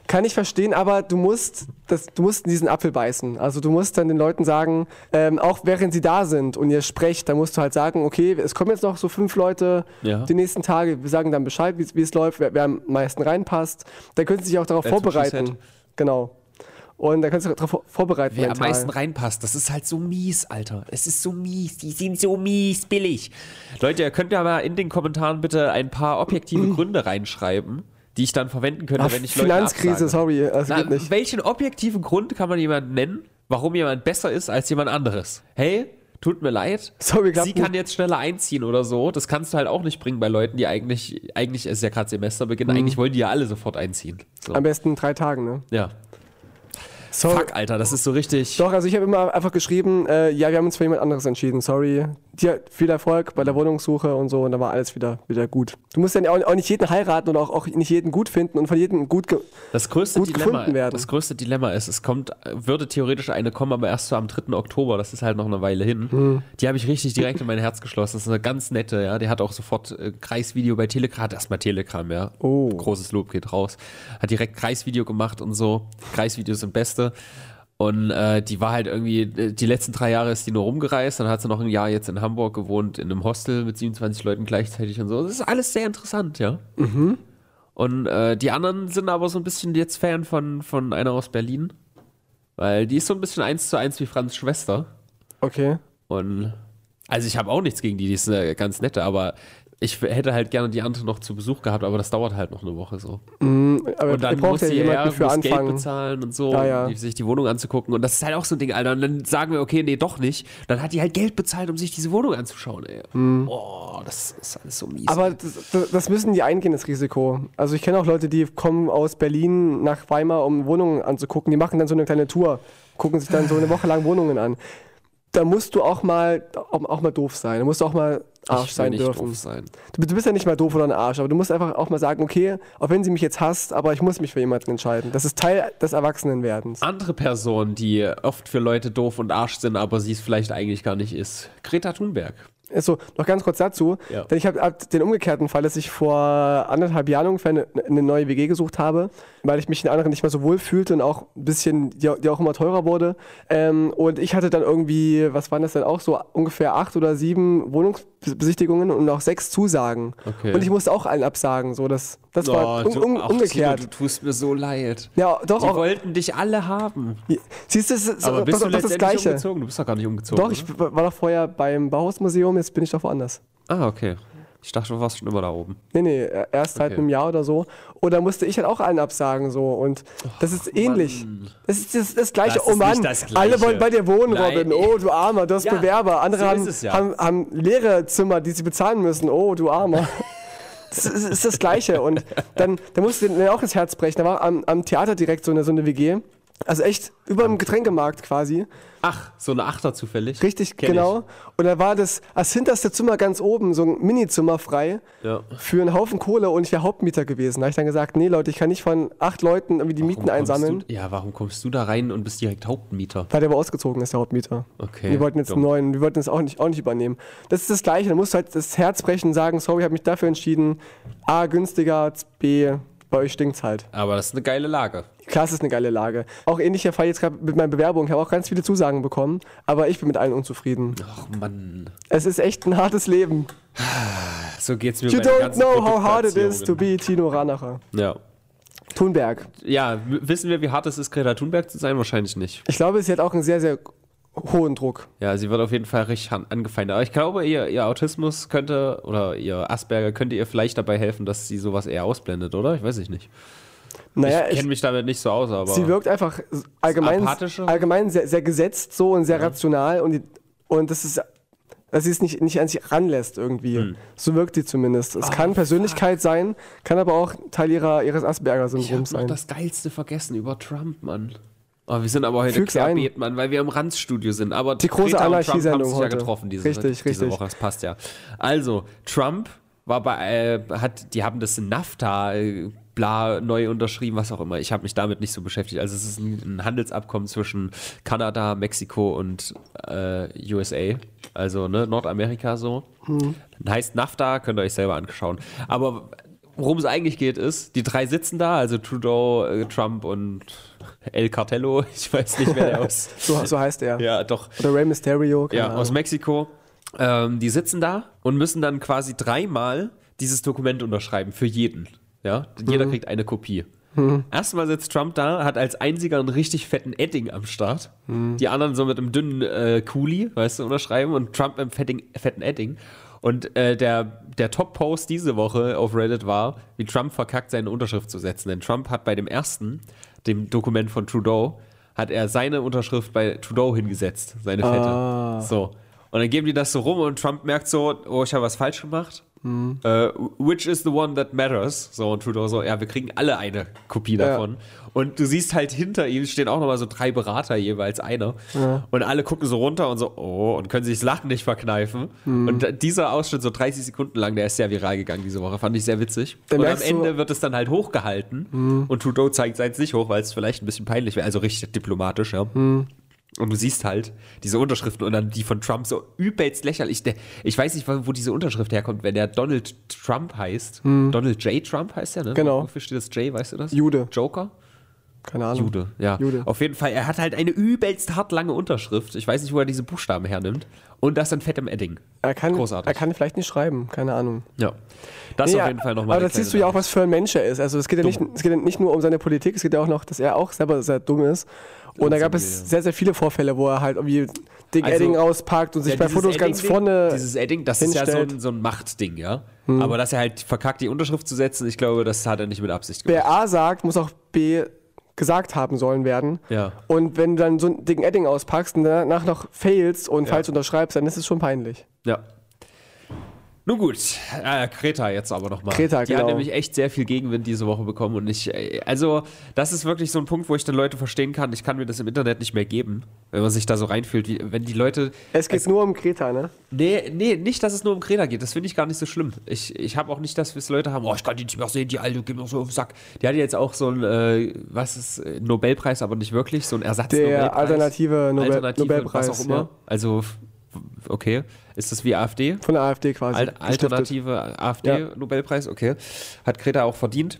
Kann ich verstehen, aber du musst, das, du musst in diesen Apfel beißen. Also du musst dann den Leuten sagen, ähm, auch während sie da sind und ihr sprecht, dann musst du halt sagen, okay, es kommen jetzt noch so fünf Leute Ja. die nächsten Tage, wir sagen dann Bescheid, wie es- läuft, wer, wer am meisten reinpasst. Dann können sie sich auch darauf That's vorbereiten. Genau. Und dann kannst du darauf vor- vorbereiten. Wer am mental. meisten reinpasst, das ist halt so mies, Alter. Es ist so mies. Die sind so mies billig. Leute, ihr könnt ja mal in den Kommentaren bitte ein paar objektive Gründe reinschreiben, die ich dann verwenden könnte, Ach, wenn ich Leute Finanzkrise, absage. sorry, das Na, geht nicht. Welchen objektiven Grund kann man jemanden nennen, warum jemand besser ist als jemand anderes? Hey, tut mir leid. Sorry, Sie nicht. kann jetzt schneller einziehen oder so. Das kannst du halt auch nicht bringen bei Leuten, die eigentlich, eigentlich ist ja gerade Semesterbeginn, eigentlich wollen die ja alle sofort einziehen. So. Am besten in drei Tagen, ne? Ja. Sorry. Fuck, Alter, das ist so richtig. Doch, also ich habe immer einfach geschrieben, äh, ja, wir haben uns für jemand anderes entschieden, sorry. Dir viel Erfolg bei der Wohnungssuche und so und dann war alles wieder, wieder gut. Du musst dann auch, auch nicht jeden heiraten und auch, auch nicht jeden gut finden und von jedem gut ge Das größte, gut Dilemma, gefunden werden. das größte Dilemma ist, es kommt, würde theoretisch eine kommen, aber erst so am 3. Oktober, das ist halt noch eine Weile hin. Hm. Die habe ich richtig direkt in mein Herz geschlossen. Das ist eine ganz nette, ja. Die hat auch sofort äh, Kreisvideo bei Telegram, hat erstmal Telegram, ja. Oh. Großes Lob geht raus. Hat direkt Kreisvideo gemacht und so. Kreisvideos sind beste. Und äh, die war halt irgendwie, äh, die letzten drei Jahre ist die nur rumgereist, dann hat sie noch ein Jahr jetzt in Hamburg gewohnt, in einem Hostel mit 27 Leuten gleichzeitig und so. Das ist alles sehr interessant, ja. Und äh, die anderen sind aber so ein bisschen jetzt Fan von, von einer aus Berlin. Weil die ist so ein bisschen eins zu eins wie Franz Schwester. Okay. Und also ich habe auch nichts gegen die, die ist eine ganz nette, aber ich hätte halt gerne die andere noch zu Besuch gehabt, aber das dauert halt noch eine Woche so. Aber Und dann muss ja sie jemanden her, für muss Geld Anfang. bezahlen und so, Ja, ja. um sich die Wohnung anzugucken. Und das ist halt auch so ein Ding, Alter. Und dann sagen wir, okay, nee, doch nicht. Dann hat die halt Geld bezahlt, um sich diese Wohnung anzuschauen, ey. Boah, das ist alles so mies. Aber das, das- müssen die eingehen, das Risiko. Also ich kenne auch Leute, die kommen aus Berlin nach Weimar, um Wohnungen anzugucken. Die machen dann so eine kleine Tour, gucken sich dann so eine Woche lang Wohnungen an. Da musst du auch mal, auch, auch mal doof sein. Da musst du auch mal Arsch ich sein nicht dürfen. doof sein. Du, du bist ja nicht mal doof oder ein Arsch, aber du musst einfach auch mal sagen, okay, auch wenn sie mich jetzt hasst, aber ich muss mich für jemanden entscheiden. Das ist Teil des Erwachsenenwerdens. Andere Person, die oft für Leute doof und Arsch sind, aber sie es vielleicht eigentlich gar nicht ist. Greta Thunberg. Also, noch ganz kurz dazu, Ja. denn ich habe hab den umgekehrten Fall, dass ich vor anderthalb Jahren ungefähr eine, eine neue WG gesucht habe, weil ich mich in anderen nicht mehr so wohl fühlte und auch ein bisschen, die, die auch immer teurer wurde. Ähm, und ich hatte dann irgendwie, was waren das denn auch, so ungefähr acht oder sieben Wohnungsbesichtigungen und auch sechs Zusagen. Okay. Und ich musste auch allen absagen, so das, das war un, un, ach, umgekehrt. Tino, du tust mir so leid. ja, doch, Die auch, wollten dich alle haben. siehst du, das ist, Aber bist das, du ist das Gleiche. umgezogen? Du bist doch gar nicht umgezogen. Doch, ich war doch vorher beim Bauhausmuseum, jetzt bin ich doch woanders. Ah, okay. Ich dachte, du warst schon immer da oben. Nee, nee, erst seit Okay. einem Jahr oder so. Und da musste ich halt auch allen absagen so. Und das ist ähnlich. Das ist das, das Gleiche. Das oh ist Mann, nicht das Gleiche. alle wollen bei dir wohnen, Nein. Robin. Oh, du Armer, du hast Ja, Bewerber. Andere so haben, ja. haben, haben leere Zimmer, die sie bezahlen müssen. Oh, du Armer. Das ist, ist das Gleiche. Und dann, dann musste mir auch das Herz brechen. Da war am, am Theater direkt so eine, so eine WG. Also echt über dem Getränkemarkt quasi. Ach, so eine Achter zufällig. Richtig, Kenn genau. Und da war das, das hinterste Zimmer ganz oben, so ein Minizimmer frei Ich. Ja. für einen Haufen Kohle und ich wäre Hauptmieter gewesen. Da habe ich dann gesagt, nee Leute, ich kann nicht von acht Leuten irgendwie die Mieten Warum kommst einsammeln, Du, ja, warum kommst du da rein und bist direkt Hauptmieter? weil der aber ausgezogen ist, der Hauptmieter. Okay. Wir wollten jetzt einen neuen, wir wollten es auch nicht, auch nicht übernehmen. Das ist das Gleiche, da musst du halt das Herz brechen und sagen, sorry, ich habe mich dafür entschieden. A, günstiger, B, bei euch stinkt's halt. Aber das ist eine geile Lage. Klar, es ist eine geile Lage. Auch ähnlicher Fall jetzt gerade mit meiner Bewerbung. Ich habe auch ganz viele Zusagen bekommen, aber ich bin mit allen unzufrieden. Ach Mann. Es ist echt ein hartes Leben. So geht's mir You don't know how hard it is to be Tino Ranacher. Ja. Thunberg. Ja, wissen wir, wie hart es ist, Greta Thunberg zu sein? Wahrscheinlich nicht. Ich glaube, sie hat auch einen sehr, sehr hohen Druck. Ja, sie wird auf jeden Fall richtig angefeindet. Aber ich glaube, ihr, ihr Autismus könnte oder ihr Asperger könnte ihr vielleicht dabei helfen, dass sie sowas eher ausblendet, oder? Ich weiß ich nicht. Naja, ich ich, kenne mich damit nicht so aus, aber. sie wirkt einfach allgemein, allgemein sehr, sehr gesetzt so und sehr rational und, die, und das ist, dass sie es nicht, nicht an sich ranlässt irgendwie. Hm. So wirkt die zumindest. Oh, Es kann Persönlichkeit sein, kann aber auch Teil ihrer, ihres ich Asperger-Syndroms sein. das Geilste vergessen über Trump, Mann. Oh, wir sind aber heute Füg's querbeet, Mann, weil wir im Ranzstudio sind. Aber Die große Anarchiesendung sich ja heute. getroffen diese, Richtig, diese richtig. Woche. Das passt ja. Also, Trump war bei, äh, hat, die haben das NAFTA, äh, bla, neu unterschrieben, was auch immer. Ich habe mich damit nicht so beschäftigt. Also, es ist ein, ein Handelsabkommen zwischen Kanada, Mexiko und äh, USA. Also, ne, Nordamerika so. Hm. Heißt NAFTA, könnt ihr euch selber anschauen. Aber worum es eigentlich geht, ist, die drei sitzen da, also Trudeau, äh, Trump und El Cartello, ich weiß nicht, wer der aus. So, so heißt er. ja, doch. Oder Rey Mysterio. Ja, aus Mexiko. Ähm, die sitzen da und müssen dann quasi dreimal dieses Dokument unterschreiben für jeden. Ja, jeder kriegt eine Kopie. Erstmal sitzt Trump da, hat als einziger einen richtig fetten Edding am Start. Die anderen so mit einem dünnen äh, Kuli, weißt du, unterschreiben und Trump mit einem fetting, fetten Edding. Und äh, der, der Top-Post diese Woche auf Reddit war, wie Trump verkackt, seine Unterschrift zu setzen. Denn Trump hat bei dem ersten, dem Dokument von Trudeau, hat er seine Unterschrift bei Trudeau hingesetzt, seine fette. Ah. So. Und dann geben die das so rum und Trump merkt so, oh, ich habe was falsch gemacht. Mhm. Äh, which is the one that matters? So, und Trudeau so, ja, wir kriegen alle eine Kopie Ja. davon. Und du siehst halt hinter ihm stehen auch nochmal so drei Berater, jeweils einer. Und alle gucken so runter und so, oh, und können sich das Lachen nicht verkneifen. Mhm. Und dieser Ausschnitt, so 30 Sekunden lang, der ist sehr viral gegangen diese Woche, fand ich sehr witzig. Da und am Mhm. Ende wird es dann halt hochgehalten und Trudeau zeigt seins nicht hoch, weil es vielleicht ein bisschen peinlich wäre, also richtig diplomatisch, ja. Mhm. Und du siehst halt diese Unterschriften und dann die von Trump so übelst lächerlich. Der, ich weiß nicht, wo diese Unterschrift herkommt, wenn der Donald Trump heißt. Donald J. Trump heißt der, ne? Genau. Wofür steht das J, weißt du das? Jude. Joker? Keine Ahnung. Jude, ja. Jude. Auf jeden Fall, er hat halt eine übelst hart lange Unterschrift. Ich weiß nicht, wo er diese Buchstaben hernimmt. Und das in fettem Edding. Er kann, Großartig. er kann vielleicht nicht schreiben, keine Ahnung. Ja. Das Nee, auf jeden Fall nochmal. Aber da siehst du ja auch, was für ein Mensch er ist. Also es geht ja, nicht, es geht ja nicht nur um seine Politik, es geht ja auch noch, dass er auch selber sehr dumm ist. Und da gab es ja. sehr, sehr viele Vorfälle, wo er halt irgendwie Dick Also, Edding auspackt und sich Ja, bei Fotos ganz vorne. Dieses Edding, das ist ja so hinstellt. Hm. ein, so ein Machtding, ja. Aber dass er halt verkackt, die Unterschrift zu setzen, ich glaube, das hat er nicht mit Absicht gemacht. Wer A sagt, muss auch B gesagt haben sollen werden. Ja. Und wenn du dann so einen dicken Edding auspackst und danach noch failst und falsch unterschreibst, dann ist es schon peinlich. Ja. Nun gut, äh, Kreta jetzt aber nochmal. Kreta, Die hat genau. nämlich echt sehr viel Gegenwind diese Woche bekommen und ich, äh, also das ist wirklich so ein Punkt, wo ich dann Leute verstehen kann, ich kann mir das im Internet nicht mehr geben, wenn man sich da so reinfühlt, wie, wenn die Leute, Es geht nur um Kreta, ne? nee, nee, nicht, dass es nur um Kreta geht, das finde ich gar nicht so schlimm. Ich, ich habe auch nicht, dass es Leute haben, oh, ich kann die nicht mehr sehen, die Alte, geht mir so auf den Sack. Die hat jetzt auch so einen, äh, was ist, äh, Nobelpreis, aber nicht wirklich, so ein Ersatz-Nobelpreis. Der alternative Nobel Alternative, Nobelpreis. was auch immer. Ja. Also, okay, ist das wie AfD? Von der AfD quasi. Al alternative AfD-Nobelpreis, okay. Hat Greta auch verdient.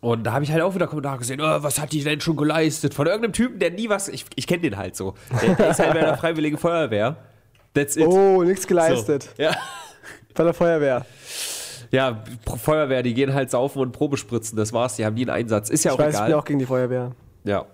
Und da habe ich halt auch wieder Kommentare gesehen, oh, was hat die denn schon geleistet? Von irgendeinem Typen, der nie was, ich, ich kenne den halt so. Der, der ist halt bei der Freiwilligen Feuerwehr. That's it. Oh, nichts geleistet. So. Ja. Bei der Feuerwehr. ja, Feuerwehr, die gehen halt saufen und Probespritzen, das war's, die haben nie einen Einsatz. Ist ja auch Ich weiß, ich egal. bin auch gegen die Feuerwehr. Ja.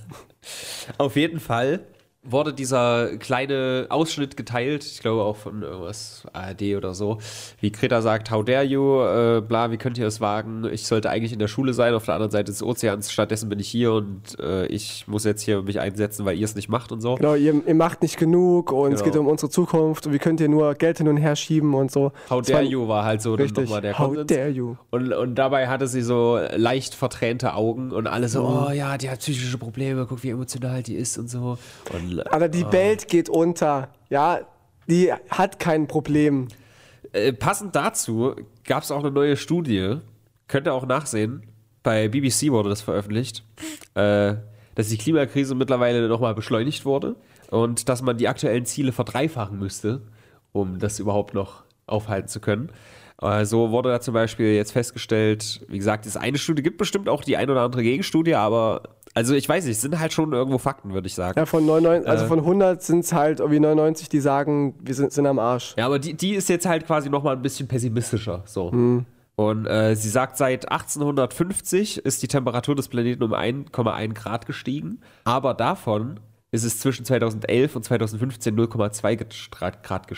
Auf jeden Fall wurde dieser kleine Ausschnitt geteilt, ich glaube auch von irgendwas ARD oder so, wie Greta sagt, how dare you, äh, bla, wie könnt ihr es wagen, ich sollte eigentlich in der Schule sein, auf der anderen Seite des Ozeans, stattdessen bin ich hier und äh, ich muss jetzt hier mich einsetzen, weil ihr es nicht macht und so. Genau, ihr, ihr macht nicht genug und es Genau. geht um unsere Zukunft und wie könnt ihr nur Geld hin und her schieben und so. How dare you war halt so nochmal der How Konsens. dare you. Und, und dabei hatte sie so leicht vertränte Augen und alle so, Mhm. oh ja, die hat psychische Probleme, guck, wie emotional die ist und so. Und Alter, die Welt geht unter. Ja, die hat kein Problem. Äh, passend dazu gab es auch eine neue Studie, könnt ihr auch nachsehen, bei BBC wurde das veröffentlicht, äh, dass die Klimakrise mittlerweile nochmal beschleunigt wurde und dass man die aktuellen Ziele verdreifachen müsste, um das überhaupt noch aufhalten zu können. Äh, So wurde da zum Beispiel jetzt festgestellt, wie gesagt, es eine Studie gibt bestimmt auch die ein oder andere Gegenstudie, aber also ich weiß nicht, es sind halt schon irgendwo Fakten, würde ich sagen. Ja, von, 99, Äh. also von 100 sind es halt irgendwie 99, die sagen, wir sind, sind am Arsch. Ja, aber die, die ist jetzt halt quasi nochmal ein bisschen pessimistischer. So. Und äh, sie sagt, seit 1850 ist die Temperatur des Planeten um 1,1 Grad gestiegen. Aber davon ist es zwischen 2011 und 2015 0,2 Grad Grad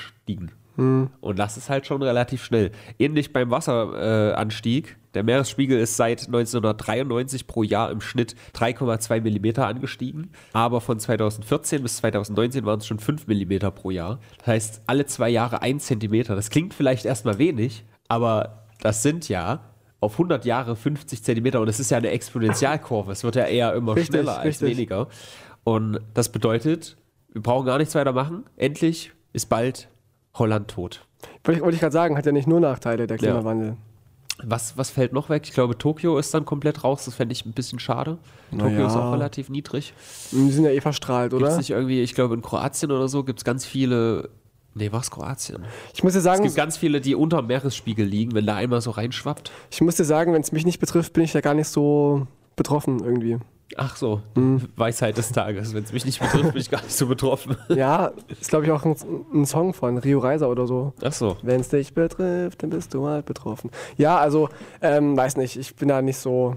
gestiegen. Und das ist halt schon relativ schnell. Ähnlich beim Wasseranstieg. Äh, Anstieg. der Meeresspiegel ist seit 1993 pro Jahr im Schnitt 3,2 Millimeter angestiegen. Aber von 2014 bis 2019 waren es schon 5 Millimeter pro Jahr. Das heißt, alle zwei Jahre ein Zentimeter. Das klingt vielleicht erstmal wenig, aber das sind ja auf 100 Jahre 50 Zentimeter und es ist ja eine Exponentialkurve. Es wird ja eher immer Richtig, schneller als richtig. weniger. Und das bedeutet, wir brauchen gar nichts weiter machen. Endlich ist bald Holland tot. Wollte ich, wollte ich gerade sagen, hat ja nicht nur Nachteile, der Klimawandel. Was, was fällt noch weg? Ich glaube, Tokio ist dann komplett raus. Das fände ich ein bisschen schade. Tokio Naja. ist auch relativ niedrig. Die sind ja eh verstrahlt, es oder? nicht irgendwie, ich glaube, in Kroatien oder so gibt es ganz viele. Nee, was Kroatien? Ich muss dir Es sagen, gibt ganz viele, die unter dem Meeresspiegel liegen, wenn da einmal so reinschwappt. ich muss dir sagen, wenn es mich nicht betrifft, bin ich da gar nicht so betroffen irgendwie. Ach so, Mhm. Weisheit des Tages. Wenn es mich nicht betrifft, bin ich gar nicht so betroffen. Ja, ist glaube ich auch ein, ein Song von Rio Reiser oder so. Ach so. Wenn es dich betrifft, dann bist du halt betroffen. Ja, also, ähm, weiß nicht, ich bin da nicht so,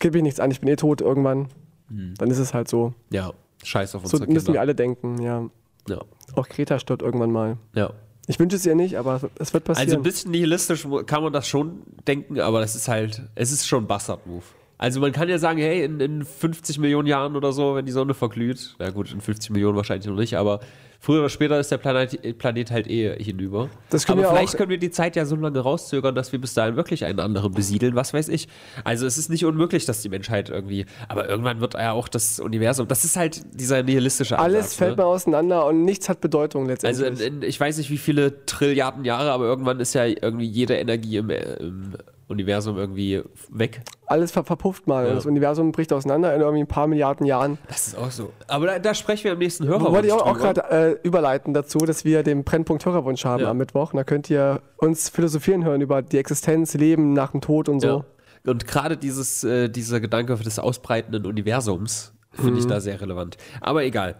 geht mich nichts an, ich bin eh tot irgendwann. Dann ist es halt so. Ja, scheiß auf So unsere müssen wir alle denken, ja. Ja, Auch Kreta stirbt irgendwann mal. ja. Ich wünsche es ihr nicht, aber es wird passieren. Also ein bisschen nihilistisch kann man das schon denken, aber das ist halt, es ist schon ein Bastard-Move. Also man kann ja sagen, hey, in, in 50 Millionen Jahren oder so, wenn die Sonne verglüht, na gut, in 50 Millionen wahrscheinlich noch nicht, aber Früher oder später ist der Planet, Planet halt eh hinüber. Das können Aber vielleicht können wir die Zeit ja so lange rauszögern, dass wir bis dahin wirklich einen anderen besiedeln, was weiß ich. Also es ist nicht unmöglich, dass die Menschheit irgendwie, aber irgendwann wird ja auch das Universum, das ist halt dieser nihilistische Ansatz. Alles fällt ne? mal auseinander und nichts hat Bedeutung Also letztendlich. in, in, ich weiß nicht, wie viele Trilliarden Jahre, aber irgendwann ist ja irgendwie jede Energie im, im Universum irgendwie weg. Alles ver verpufft mal. Ja. Das Universum bricht auseinander in irgendwie ein paar Milliarden Jahren. Das ist auch so. Aber da, da sprechen wir im nächsten Hörer. Wollte ich auch, auch gerade äh, überleiten dazu, dass wir den Brennpunkt Hörerwunsch haben Ja. am Mittwoch. Und da könnt ihr uns philosophieren hören über die Existenz, Leben nach dem Tod und so. Ja. Und gerade dieses, äh, dieser Gedanke des ausbreitenden Universums finde Mhm. ich da sehr relevant. Aber egal.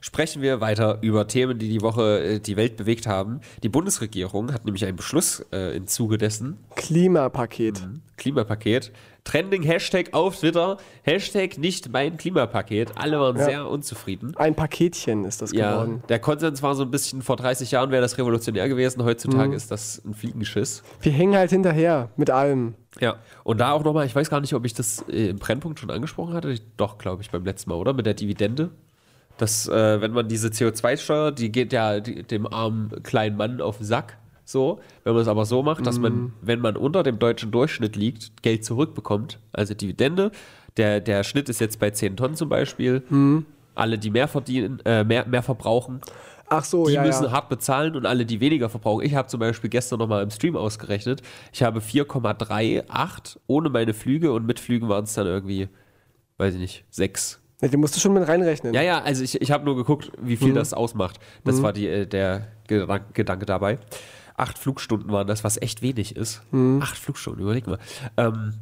Sprechen wir weiter über Themen, die die Woche äh, die Welt bewegt haben. Die Bundesregierung hat nämlich einen Beschluss äh, im Zuge dessen, Klimapaket. Klimapaket, Trending Hashtag auf Twitter, Hashtag nicht mein Klimapaket. Alle waren Ja. sehr unzufrieden. Ein Paketchen ist das Ja, geworden. der Konsens war so ein bisschen, vor 30 Jahren wäre das revolutionär gewesen, Mhm. heutzutage ist das ein Fliegenschiss. Wir hängen halt hinterher mit allem. Ja, und da auch nochmal, ich weiß gar nicht, ob ich das äh, im Brennpunkt schon angesprochen hatte. Doch, glaube ich, beim letzten Mal, oder? Mit der Dividende. Dass, äh, wenn man diese CO2-Steuer, die geht ja dem armen kleinen Mann auf den Sack. So, wenn man es aber so macht, dass man, wenn man unter dem deutschen Durchschnitt liegt, Geld zurückbekommt. Also Dividende. Der, der Schnitt ist jetzt bei 10 Tonnen zum Beispiel. Alle, die mehr verdienen, äh, mehr, mehr verbrauchen, Ach so, die ja, müssen ja. hart bezahlen und alle, die weniger verbrauchen. Ich habe zum Beispiel gestern nochmal im Stream ausgerechnet. Ich habe 4,38 ohne meine Flüge und mit Flügen waren es dann irgendwie, weiß ich nicht, 6. Ja, Den musst du schon mit reinrechnen. Ja, ja, also ich, ich habe nur geguckt, wie Mhm. viel das ausmacht. Das war die, äh, der Gedank Gedanke dabei. Acht Flugstunden waren das, was echt wenig ist. Mhm. Acht Flugstunden, überleg mal. Ähm,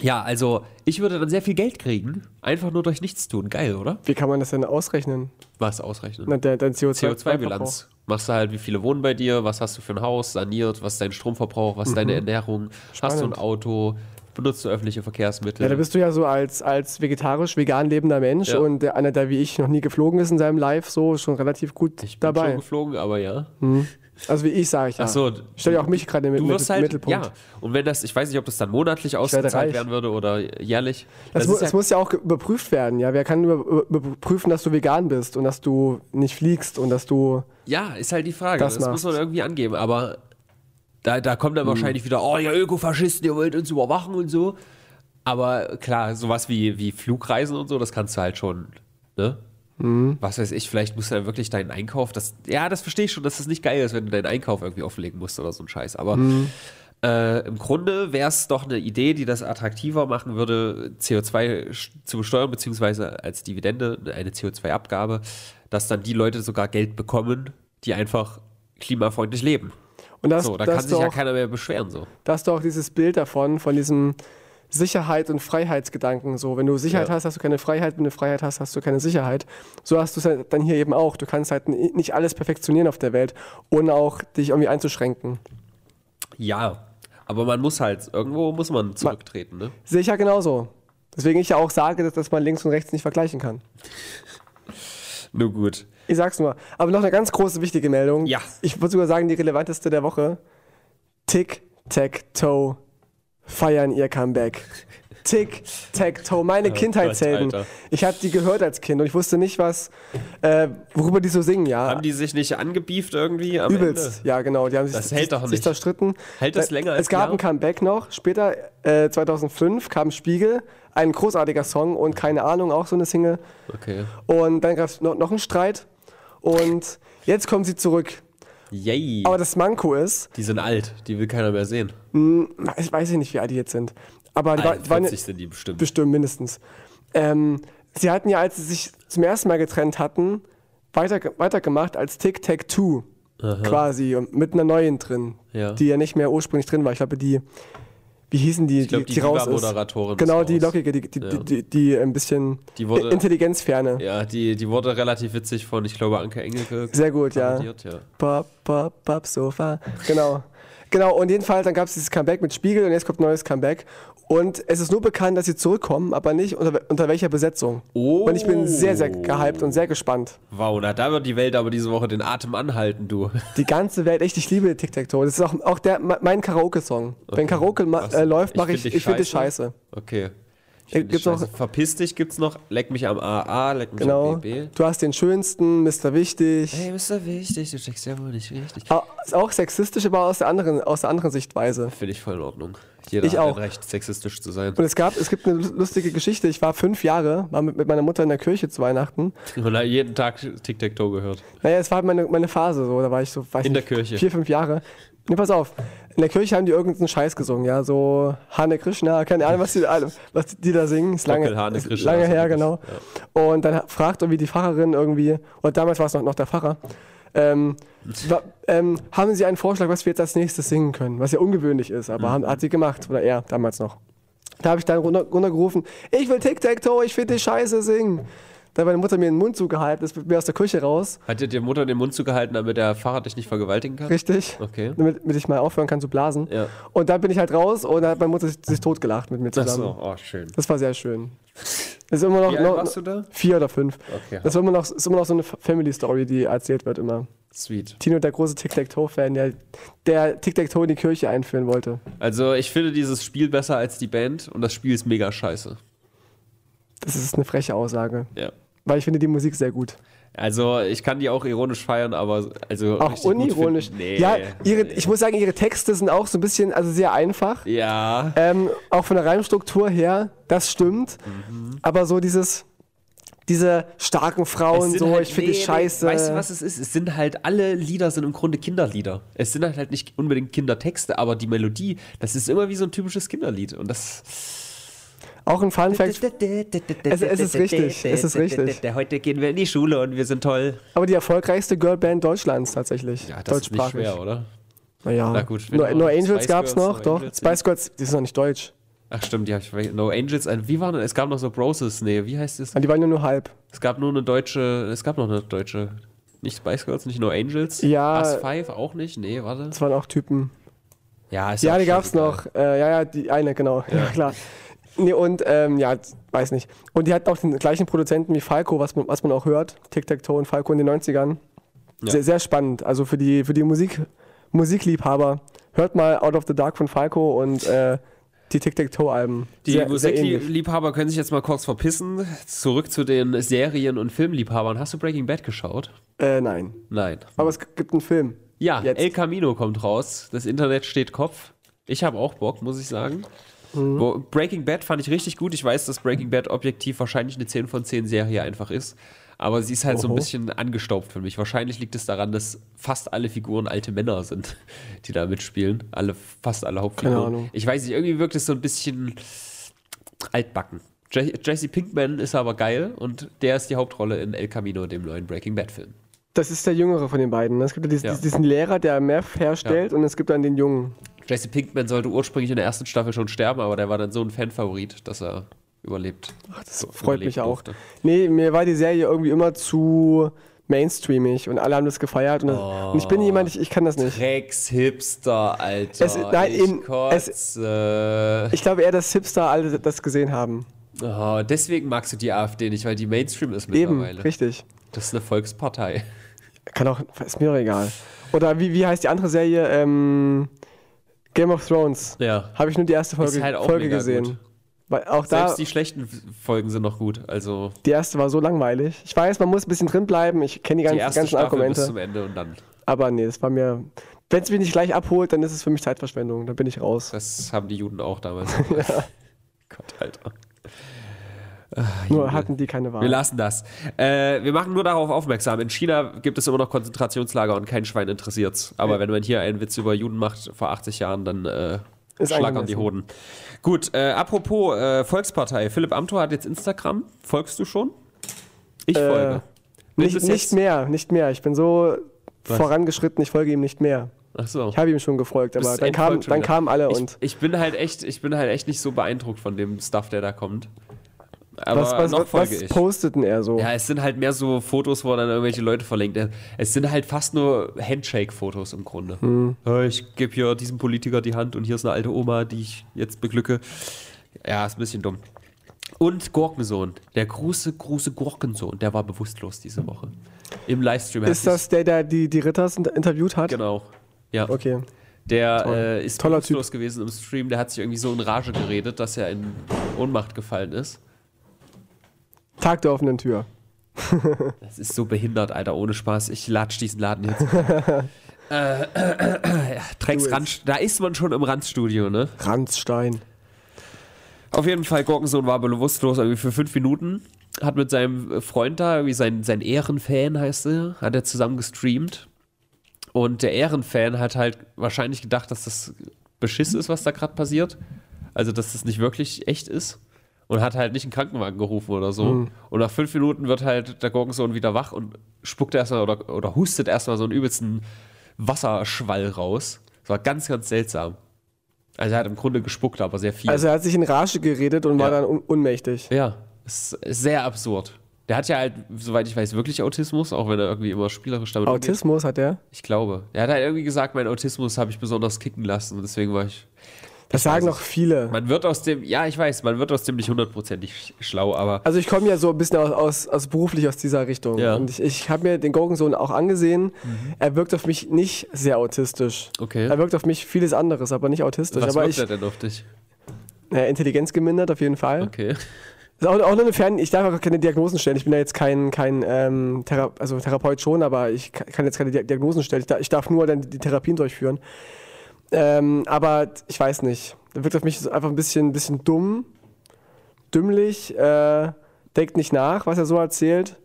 ja, also ich würde dann sehr viel Geld kriegen, einfach nur durch nichts tun. Geil, oder? Wie kann man das denn ausrechnen? Was ausrechnen? Na, der, dein CO2 CO2-Bilanz. Machst du halt, wie viele wohnen bei dir, was hast du für ein Haus, saniert, was ist dein Stromverbrauch, was ist deine Ernährung, hast du ein Spannend. Auto, benutzt du öffentliche Verkehrsmittel. Ja, da bist du ja so als, als vegetarisch, vegan lebender Mensch Ja. und einer, der wie ich noch nie geflogen ist in seinem Live, so schon relativ gut ich bin schon dabei. geflogen, aber ja. Also wie ich, sage ich ja. Ach so, Ich stelle ja auch mich gerade mit Du wirst halt, Mittelpunkt. ja. Und wenn das, ich weiß nicht, ob das dann monatlich ausgezahlt werden würde oder jährlich. Das, Das mu ist das ja, muss ja auch überprüft werden, ja. Wer kann über, überprüfen, dass du vegan bist und dass du nicht fliegst und dass du. ja, ist halt die Frage. Das Das, muss man irgendwie angeben. Aber da, da kommt dann Mhm. wahrscheinlich wieder, oh, ihr Ökofaschisten, ihr wollt uns überwachen und so. Aber klar, sowas wie, wie Flugreisen und so, das kannst du halt schon, ne? Mhm. Was weiß ich, vielleicht musst du dann wirklich deinen Einkauf, das, ja, das verstehe ich schon, dass das nicht geil ist, wenn du deinen Einkauf irgendwie offlegen musst oder so ein Scheiß. Aber Mhm. äh, im Grunde wäre es doch eine Idee, die das attraktiver machen würde, CO2 sch- zu besteuern, beziehungsweise als Dividende eine CO2-Abgabe, dass dann die Leute sogar Geld bekommen, die einfach klimafreundlich leben. Und das, so, da kann sich doch ja auch, keiner mehr beschweren. So. da hast du auch dieses Bild davon, von diesem Sicherheit und Freiheitsgedanken. So, wenn du Sicherheit Ja. hast, hast du keine Freiheit, wenn du Freiheit hast, hast du keine Sicherheit. So hast du es halt dann hier eben auch. Du kannst halt nicht alles perfektionieren auf der Welt, ohne auch dich irgendwie einzuschränken. Ja, aber man muss halt, irgendwo muss man zurücktreten, ne? Sehe ich ja genauso. Deswegen ich ja auch sage, dass, dass man links und rechts nicht vergleichen kann. Nur gut. Ich sag's nur. Aber noch eine ganz große wichtige Meldung. Ja. Ich würde sogar sagen, die relevanteste der Woche. Tic, Tac, Toe feiern ihr Comeback. Tic, Tac, Toe, meine Kindheitshelden. Gott, ich habe die gehört als Kind und ich wusste nicht, was, äh, worüber die so singen, ja. Haben die sich nicht angebieft irgendwie am Übelst, ja genau. Die haben sich, Das hält doch sich nicht. zerstritten. Hält das Da- länger als Es gab ein Jahr? ein Comeback noch. Später, äh, 2005, kam Spiegel, ein großartiger Song und keine Ahnung, auch so eine Single. Okay. Und dann gab es noch, noch einen Streit. Und jetzt kommen sie zurück. Yay. Aber das Manko ist, die sind alt, die will keiner mehr sehen. ich weiß nicht, wie alt die jetzt sind. Aber die, war, die waren 41 sind die bestimmt. bestimmt mindestens. Ähm, sie hatten ja, als sie sich zum ersten Mal getrennt hatten, weiter, weitergemacht als Tic Tac Two quasi und mit einer neuen drin, Ja. die ja nicht mehr ursprünglich drin war. Ich glaube, die, wie hießen die, Ich glaub, die die raus ist? Viva-Moderatorin ist Genau, die raus. lockige, die, die, Ja. die, die, die ein bisschen Die wurde- Intelligenzferne. Ja, die, die wurde relativ witzig von, ich glaube, Anke Engelke. Sehr gut, ja. ja. Pop, pop, pop, Sofa. Genau. Genau, und jedenfalls, dann gab es dieses Comeback mit Spiegel und jetzt kommt ein neues Comeback. Und es ist nur bekannt, dass sie zurückkommen, aber nicht unter, unter welcher Besetzung. Oh. Und ich bin sehr, sehr gehypt und sehr gespannt. Wow, na, da wird die Welt aber diese Woche den Atem anhalten, du. Die ganze Welt, echt, ich liebe Tic-Tac-Toe. Das ist auch, auch der, mein Karaoke-Song. Wenn Karaoke äh, läuft, mache ich, ich finde das scheiße? Okay. Ich find Gibt's scheiße. Verpiss dich gibt's noch. Leck mich am AA, leck mich Genau. am BB. Du hast den schönsten, Mr. Wichtig. Hey, Mr. Wichtig, du checkst ja wohl nicht richtig. Au- Ist auch sexistisch, aber aus der anderen, aus der anderen Sichtweise. Finde ich voll in Ordnung. Jeder Ich hat auch. Recht, sexistisch zu sein. Und es gab, es gibt eine lustige Geschichte. Ich war fünf Jahre, war mit, mit meiner Mutter in der Kirche zu Weihnachten. Und hat jeden Tag Tic-Tac-Toe gehört. Naja, es war meine, meine Phase so, da war ich so, weiß In der nicht, Kirche. vier, fünf Jahre. Ne, pass auf. In der Kirche haben die irgendeinen Scheiß gesungen, ja, so Hane Krishna, keine Ahnung, was die, was die da singen, ist lange, Hane ist Krishna, lange also her, genau. Und dann fragt irgendwie die Pfarrerin irgendwie, und damals war es noch, noch der Pfarrer, ähm, ähm, haben Sie einen Vorschlag, was wir jetzt als nächstes singen können? Was ja ungewöhnlich ist, aber haben, hat sie gemacht, oder er damals noch. Da habe ich dann runter, runtergerufen, ich will Tic-Tac-Toe, ich will die Scheiße singen. Da hat meine Mutter mir den Mund zugehalten, ist mit mir aus der Küche raus, Hat dir die Mutter den Mund zugehalten, damit der Fahrer dich nicht vergewaltigen kann? richtig, Okay. damit, damit ich mal aufhören kann zu blasen. Ja. Und dann bin ich halt raus und dann hat meine Mutter sich, sich totgelacht mit mir Ach zusammen. so, oh, schön. Das war sehr schön. Ist immer noch, Wie alt noch warst du da? vier oder fünf. Okay, Das ist immer, noch, ist immer noch so eine Family Story, die erzählt wird immer. sweet. Tino, der große Tic-Tac-Toe-Fan, der, der Tic-Tac-Toe in die Kirche einführen wollte. Also, ich finde dieses Spiel besser als die Band und das Spiel ist mega scheiße. Das ist eine freche Aussage. Ja. Weil ich finde die Musik sehr gut. Also, ich kann die auch ironisch feiern, aber also Auch unironisch. Nee. Ja, ihre, ich muss sagen, ihre Texte sind auch so ein bisschen, also sehr einfach. Ja. Ähm, auch von der Reimstruktur her, das stimmt. Mhm. Aber so dieses, diese starken Frauen, so, halt- ich finde die nee, scheiße. Nee, weißt du, was es ist? Es sind halt, alle Lieder sind im Grunde Kinderlieder. Es sind halt nicht unbedingt Kindertexte, aber die Melodie, das ist immer wie so ein typisches Kinderlied. Und das. Auch ein Fun Fact. Es- es ist richtig, es ist richtig. Heute gehen wir in die Schule und wir sind toll. Aber die erfolgreichste Girlband Deutschlands tatsächlich. Ja, das ist nicht schwer, oder? Naja. Na gut, No, no Angels gab's Girls, noch, No doch. Angels Spice Girls, die sind noch nicht deutsch. Ach stimmt, die ich. No Angels, ein- wie war denn? Es gab noch so Broses, nee, wie heißt es? Und die waren ja nur halb. Es gab nur eine deutsche, es gab noch eine deutsche, nicht Spice Girls, nicht No Angels. Ja. Us Five auch nicht, nee, warte. Das waren auch Typen. Ja, ist Ja, die gab's scheißegal. noch. Äh, ja, ja, die eine, genau. Ja, klar. Nee, und, ähm, ja, weiß nicht. Und die hatten auch den gleichen Produzenten wie Falco, was man, was man auch hört. Tic-Tac-Toe und Falco in den 90ern. Ja. Sehr, sehr spannend. Also für die, für die Musik, Musikliebhaber. Hört mal Out of the Dark von Falco und äh, die Tic-Tac-Toe-Alben. Die. Musikliebhaber können sich jetzt mal kurz verpissen. Zurück zu den Serien- und Filmliebhabern. Hast du Breaking Bad geschaut? Äh, nein. Nein. Aber es gibt einen Film. Ja, Jetzt. El Camino kommt raus. Das Internet steht Kopf. Ich habe auch Bock, muss ich sagen. Mhm. Wo, Breaking Bad fand ich richtig gut. Ich weiß, dass Breaking Bad objektiv wahrscheinlich eine 10 von 10 Serie einfach ist. Aber sie ist halt so ein Oho. bisschen angestaubt für mich. Wahrscheinlich liegt es daran, dass fast alle Figuren alte Männer sind, die da mitspielen. Alle, fast alle Hauptfiguren. Keine Ahnung. Ich weiß nicht, irgendwie wirkt es so ein bisschen altbacken. Je Jesse Pinkman ist aber geil und der ist die Hauptrolle in El Camino, dem neuen Breaking Bad Film. Das ist der Jüngere von den beiden. ne? Es gibt ja diesen, Ja. diesen Lehrer, der Meth herstellt, und es gibt dann den Jungen. Jesse Pinkman sollte ursprünglich in der ersten Staffel schon sterben, aber der war dann so ein Fanfavorit, dass er überlebt. Ach, das Freut mich auch. Nee, mir war die Serie irgendwie immer zu mainstreamig und alle haben das gefeiert. Und, das, und ich bin jemand, ich, ich kann das nicht. Rex Hipster, Alter. Es- nein, ich in- kotze. Ich glaube eher, dass Hipster alle das gesehen haben. oh, deswegen magst du die AfD nicht, weil die Mainstream ist Eben, mittlerweile. richtig. Das ist eine Volkspartei. Kann auch, ist mir doch egal. Oder wie, wie heißt die andere Serie? Ähm, Game of Thrones. Ja. Habe ich nur die erste Folge, halt Folge gesehen. gut. Weil auch da, Selbst die schlechten Folgen sind noch gut. Also die erste war so langweilig. Ich weiß, man muss ein bisschen drin bleiben. Ich kenne die, die ganzen, erste ganzen Staffel Argumente. bis zum Ende und dann. Aber nee, das war mir. Wenn es mich nicht gleich abholt, dann ist es für mich Zeitverschwendung. Dann bin ich raus. Das haben die Juden auch damals. Gott, Alter. Nur hatten die keine Wahl. Wir lassen das. Äh, wir machen nur darauf aufmerksam. In China gibt es immer noch Konzentrationslager und kein Schwein interessiert's. Aber Ja. wenn man hier einen Witz über Juden macht vor 80 Jahren, dann äh, Ist schlagern die. Hoden. Gut, äh, apropos äh, Volkspartei. Philipp Amthor hat jetzt Instagram. Folgst du schon? Ich Äh, folge. Nicht, nicht mehr, nicht mehr. Ich bin so Was? vorangeschritten, ich folge ihm nicht mehr. Ach so. Ich habe ihm schon gefolgt, aber dann, kam, dann kamen alle ich, und. ich bin halt echt, ich bin halt echt nicht so beeindruckt von dem Stuff, der da kommt. Aber Was, was, noch folge was ich. posteten er so? Ja, es sind halt mehr so Fotos, wo dann irgendwelche Leute verlinkt. Es sind halt fast nur Handshake-Fotos im Grunde. Hm. Ich gebe hier diesem Politiker die Hand und hier ist eine alte Oma, die ich jetzt beglücke. Ja, ist ein bisschen dumm. Und Gurkensohn, der große, große Gurkensohn, der war bewusstlos diese Woche. Im Livestream. Er Ist das der, der die, die Ritters inter- interviewt hat? Genau. Ja. Okay. Der äh, ist Toller bewusstlos gewesen im Stream. Der hat sich irgendwie so in Rage geredet, dass er in Ohnmacht gefallen ist. Tag der offenen Tür. Das ist so behindert, Alter, ohne Spaß. Ich latsch diesen Laden jetzt. äh, äh, äh, ja, Drecksrand, da ist man schon im Randstudio, ne? Ranzstein. Auf jeden Fall, Gorkensohn war bewusstlos irgendwie für fünf Minuten. Hat mit seinem Freund da, irgendwie sein, sein Ehrenfan heißt er, hat er zusammen gestreamt. Und der Ehrenfan hat halt wahrscheinlich gedacht, dass das Beschiss ist, was da gerade passiert. Also, dass das nicht wirklich echt ist. Und hat halt nicht einen Krankenwagen gerufen oder so. Mhm. Und nach fünf Minuten wird halt der Gorkensohn wieder wach und spuckt erstmal oder, oder hustet erstmal so einen übelsten Wasserschwall raus. Das war ganz, ganz seltsam. Also er hat im Grunde gespuckt, aber sehr viel. Also er hat sich in Rage geredet und war Ja. dann un unmächtig. Ja, ist sehr absurd. Der hat ja halt, soweit ich weiß, wirklich Autismus, auch wenn er irgendwie immer spielerisch damit umgeht. Autismus hat er. Ich glaube. Er hat halt irgendwie gesagt, mein Autismus habe ich besonders kicken lassen und deswegen war ich. Das Ich sagen noch viele. Man wird aus dem, ja, ich weiß, man wird aus dem nicht hundertprozentig sch- schlau, aber Also ich komme ja so ein bisschen aus, aus, aus beruflich aus dieser Richtung. Ja. Und ich, ich habe mir den Gorgonsohn auch angesehen. Er wirkt auf mich nicht sehr autistisch. okay. Er wirkt auf mich vieles anderes, aber nicht autistisch. Was aber wirkt ich, er denn auf dich? äh, Intelligenz gemindert auf jeden Fall. Okay. Ist auch, auch nur eine Fern ich darf auch keine Diagnosen stellen. Ich bin ja jetzt kein, kein ähm, Thera also Therapeut schon, aber ich ka- kann jetzt keine Dia- Diagnosen stellen. Ich darf, ich darf nur dann die Therapien durchführen. Ähm, aber ich weiß nicht. Er wirkt auf mich einfach ein bisschen, bisschen dumm, dümmlich, äh, denkt nicht nach, was er so erzählt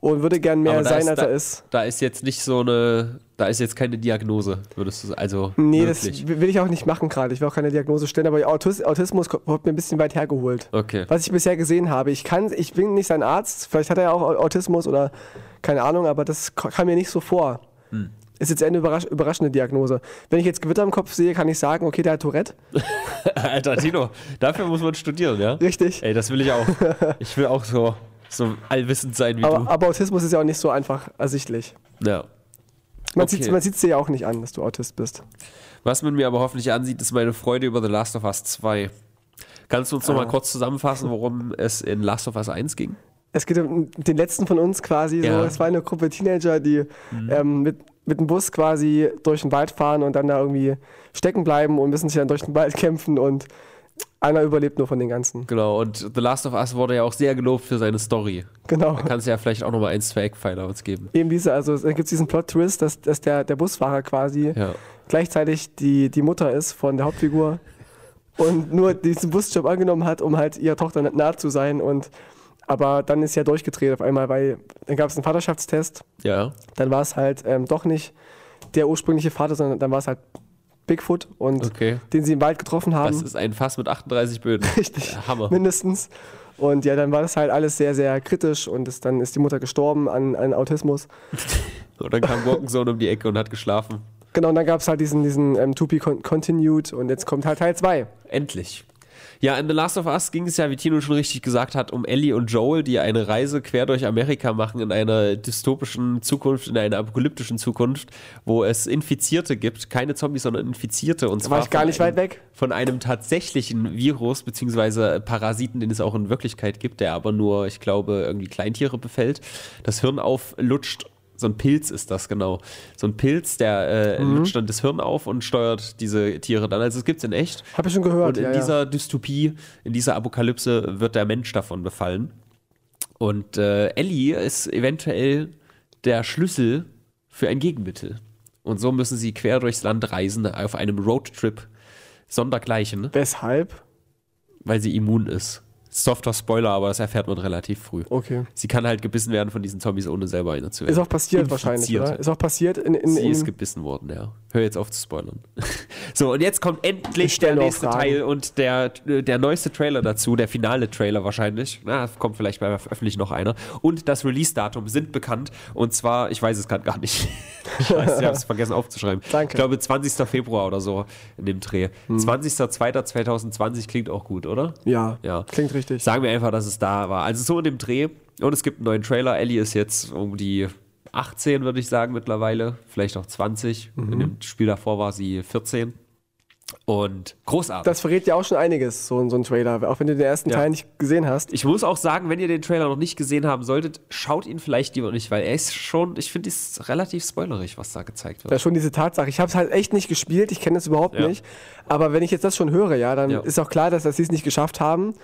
und würde gern mehr Hm. Sein, ist als da- er ist. Da ist jetzt nicht so eine, da ist jetzt keine Diagnose, würdest du sagen. Also, Nee, wirklich. das will ich auch nicht machen gerade. Ich will auch keine Diagnose stellen, aber Autis Autismus kommt mir ein bisschen weit hergeholt. Okay. Was ich bisher gesehen habe. Ich kann, ich bin nicht sein Arzt, vielleicht hat er ja auch Autismus oder keine Ahnung, aber das kam mir nicht so vor. Hm. Ist jetzt eine überrasch überraschende Diagnose. Wenn ich jetzt Gewitter im Kopf sehe, kann ich sagen, okay, der hat Tourette. Alter, Tino, dafür muss man studieren, ja? Richtig. Ey, das will ich auch. Ich will auch so, so allwissend sein wie Aber, aber Autismus ist ja auch nicht so einfach ersichtlich. du. Ja. Man Okay. sieht es dir ja auch nicht an, dass du Autist bist. Was man mir aber hoffentlich ansieht, ist meine Freude über The Last of Us 2. Kannst du uns Ah. mal kurz zusammenfassen, worum es in Last of Us 1 ging? Es geht um den letzten von uns quasi. Ja. So. Es war eine Gruppe Teenager, die ähm, mit, mit dem Bus quasi durch den Wald fahren und dann da irgendwie stecken bleiben und müssen sich dann durch den Wald kämpfen und einer überlebt nur von den ganzen. Genau, und The Last of Us wurde ja auch sehr gelobt für seine Story. Genau. Da kannst du ja vielleicht auch noch mal eins, zwei Eckpfeiler uns geben. Eben diese, also es gibt diesen Plot-Twist, dass, dass der, der Busfahrer quasi Ja. gleichzeitig die, die Mutter ist von der Hauptfigur und nur diesen Busjob angenommen hat, um halt ihrer Tochter nahe zu sein und aber dann ist sie ja durchgedreht auf einmal, weil dann gab es einen Vaterschaftstest, Ja. dann war es halt ähm, doch nicht der ursprüngliche Vater, sondern dann war es halt Bigfoot und Okay. den sie im Wald getroffen haben. Das ist ein Fass mit 38 Böden. Richtig. Ja, Hammer. Mindestens. Und ja, dann war das halt alles sehr, sehr kritisch und es, dann ist die Mutter gestorben an, an Autismus. Und dann kam Gurkensohn um die Ecke und hat geschlafen. Genau, und dann gab es halt diesen, diesen ähm, To Be Continued und jetzt kommt halt Teil 2. Endlich. Ja, in The Last of Us ging es ja, wie Tino schon richtig gesagt hat, um Ellie und Joel, die eine Reise quer durch Amerika machen in einer dystopischen Zukunft, in einer apokalyptischen Zukunft, wo es Infizierte gibt. Keine Zombies, sondern Infizierte. Und Da war zwar ich gar von nicht einem, weit weg. Von einem tatsächlichen Virus, beziehungsweise Parasiten, den es auch in Wirklichkeit gibt, der aber nur, ich glaube, irgendwie Kleintiere befällt. Das Hirn auflutscht. So ein Pilz ist das, genau. So ein Pilz, der äh, Mhm. lutscht dann das Hirn auf und steuert diese Tiere dann. Also es gibt es in echt. Hab ich schon gehört. Und in ja, ja. dieser Dystopie, in dieser Apokalypse wird der Mensch davon befallen. Und äh, Ellie ist eventuell der Schlüssel für ein Gegenmittel. Und so müssen sie quer durchs Land reisen auf einem Roadtrip sondergleichen, Weshalb? weil sie immun ist. Softer Spoiler, aber das erfährt man relativ früh. Okay. Sie kann halt gebissen werden von diesen Zombies, ohne selber einer zu werden. Ist auch passiert Infiziert. wahrscheinlich, oder? Ist auch passiert in, in, Sie ist in gebissen worden, ja. Hör jetzt auf zu spoilern. So, und jetzt kommt Ich endlich der nächste. Teil und der, der neueste Trailer dazu, der finale Trailer wahrscheinlich. Na, kommt vielleicht bei veröffentlicht noch einer. Und das Release-Datum sind bekannt. Und zwar, ich weiß es gerade gar nicht. ich weiß, ich habe es vergessen aufzuschreiben. Danke. Ich glaube 20. Februar oder so in dem Dreh. 20.02.2020 klingt auch gut, oder? ja, Ja. klingt richtig. Sagen wir einfach, dass es da war. Also so in dem Dreh. Und es gibt einen neuen Trailer. Ellie ist jetzt um die 18, würde ich sagen, mittlerweile. Vielleicht auch 20. In dem Spiel davor war sie 14. Und großartig. Das verrät ja auch schon einiges, so, so ein Trailer, auch wenn du den ersten Ja. Teil nicht gesehen hast. ich muss auch sagen, wenn ihr den Trailer noch nicht gesehen haben solltet, schaut ihn vielleicht lieber nicht, weil er ist schon, ich finde es relativ spoilerig, was da gezeigt wird. Da schon diese Tatsache. Ich habe es halt echt nicht gespielt, ich kenne es überhaupt Ja. nicht. Aber wenn ich jetzt das schon höre, ja, dann Ja. ist auch klar, dass, dass sie es nicht geschafft haben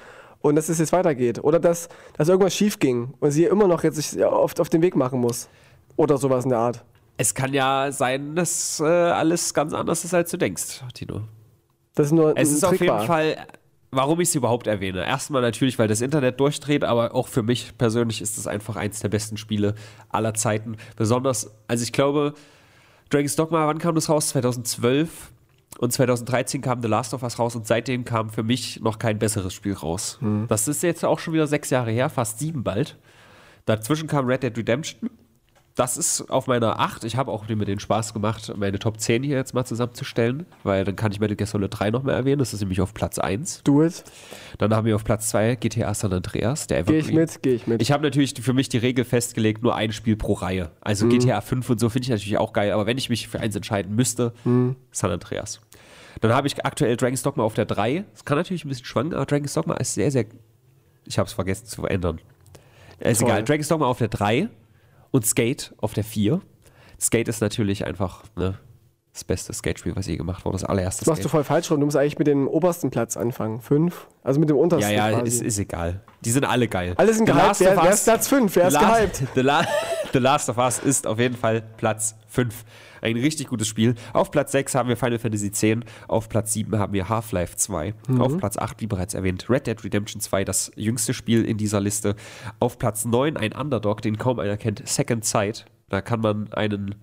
und dass es jetzt weitergeht. Oder dass, dass irgendwas schief ging und sie immer noch jetzt sich auf, auf den Weg machen muss. Oder sowas in der Art. Es kann ja sein, dass äh, alles ganz anders ist, als du denkst, Tino. Das ist nur Es ein ist auf jeden war. Fall, warum ich es überhaupt erwähne. Erstmal natürlich, weil das Internet durchdreht, aber auch für mich persönlich ist es einfach eins der besten Spiele aller Zeiten. Besonders, also ich glaube, Dragon's Dogma, wann kam das raus? 2012 und 2013 kam The Last of Us raus und seitdem kam für mich noch kein besseres Spiel raus. Hm. Das ist jetzt auch schon wieder sechs Jahre her, fast sieben bald. Dazwischen kam Red Dead Redemption. Das ist auf meiner 8. Ich habe auch mir den Spaß gemacht, meine Top 10 hier jetzt mal zusammenzustellen, weil dann kann ich Gear Solid 3 noch mehr erwähnen. Das ist nämlich auf Platz 1. Do it. Dann haben wir auf Platz 2 GTA San Andreas, der Gehe ich mit, gehe ich mit. Ich habe natürlich für mich die Regel festgelegt, nur ein Spiel pro Reihe. Mhm. Also GTA 5 und so finde ich natürlich auch geil, aber wenn ich mich für eins entscheiden müsste, Mhm. San Andreas. Dann habe ich aktuell Dragon's Dogma auf der 3. Das kann natürlich ein bisschen schwanken, aber Dragon's Dogma ist sehr, sehr. Ich habe es vergessen zu ändern. Ist Toll. egal. Dragon's Dogma auf der 3 und Skate auf der 4. Skate ist natürlich einfach ne, das beste Skate-Spiel, was je gemacht wurde. Das allererste Das machst du Skate. voll falsch rum. Du musst eigentlich mit dem obersten Platz anfangen. Fünf. Also mit dem Ja, untersten. ja, quasi. ist, ist egal. Die sind alle geil. Alle sind gehypt. Last Wer, of wer Us- ist Platz fünf? Wer ist gehypt? The, La The Last of Us ist auf jeden Fall Platz 5. Ein richtig gutes Spiel. Auf Platz 6 haben wir Final Fantasy X. Auf Platz 7 haben wir Half-Life 2. Mhm. Auf Platz 8, wie bereits erwähnt, Red Dead Redemption 2, das jüngste Spiel in dieser Liste. Auf Platz 9 ein Underdog, den kaum einer kennt, Second Sight. Da kann man einen,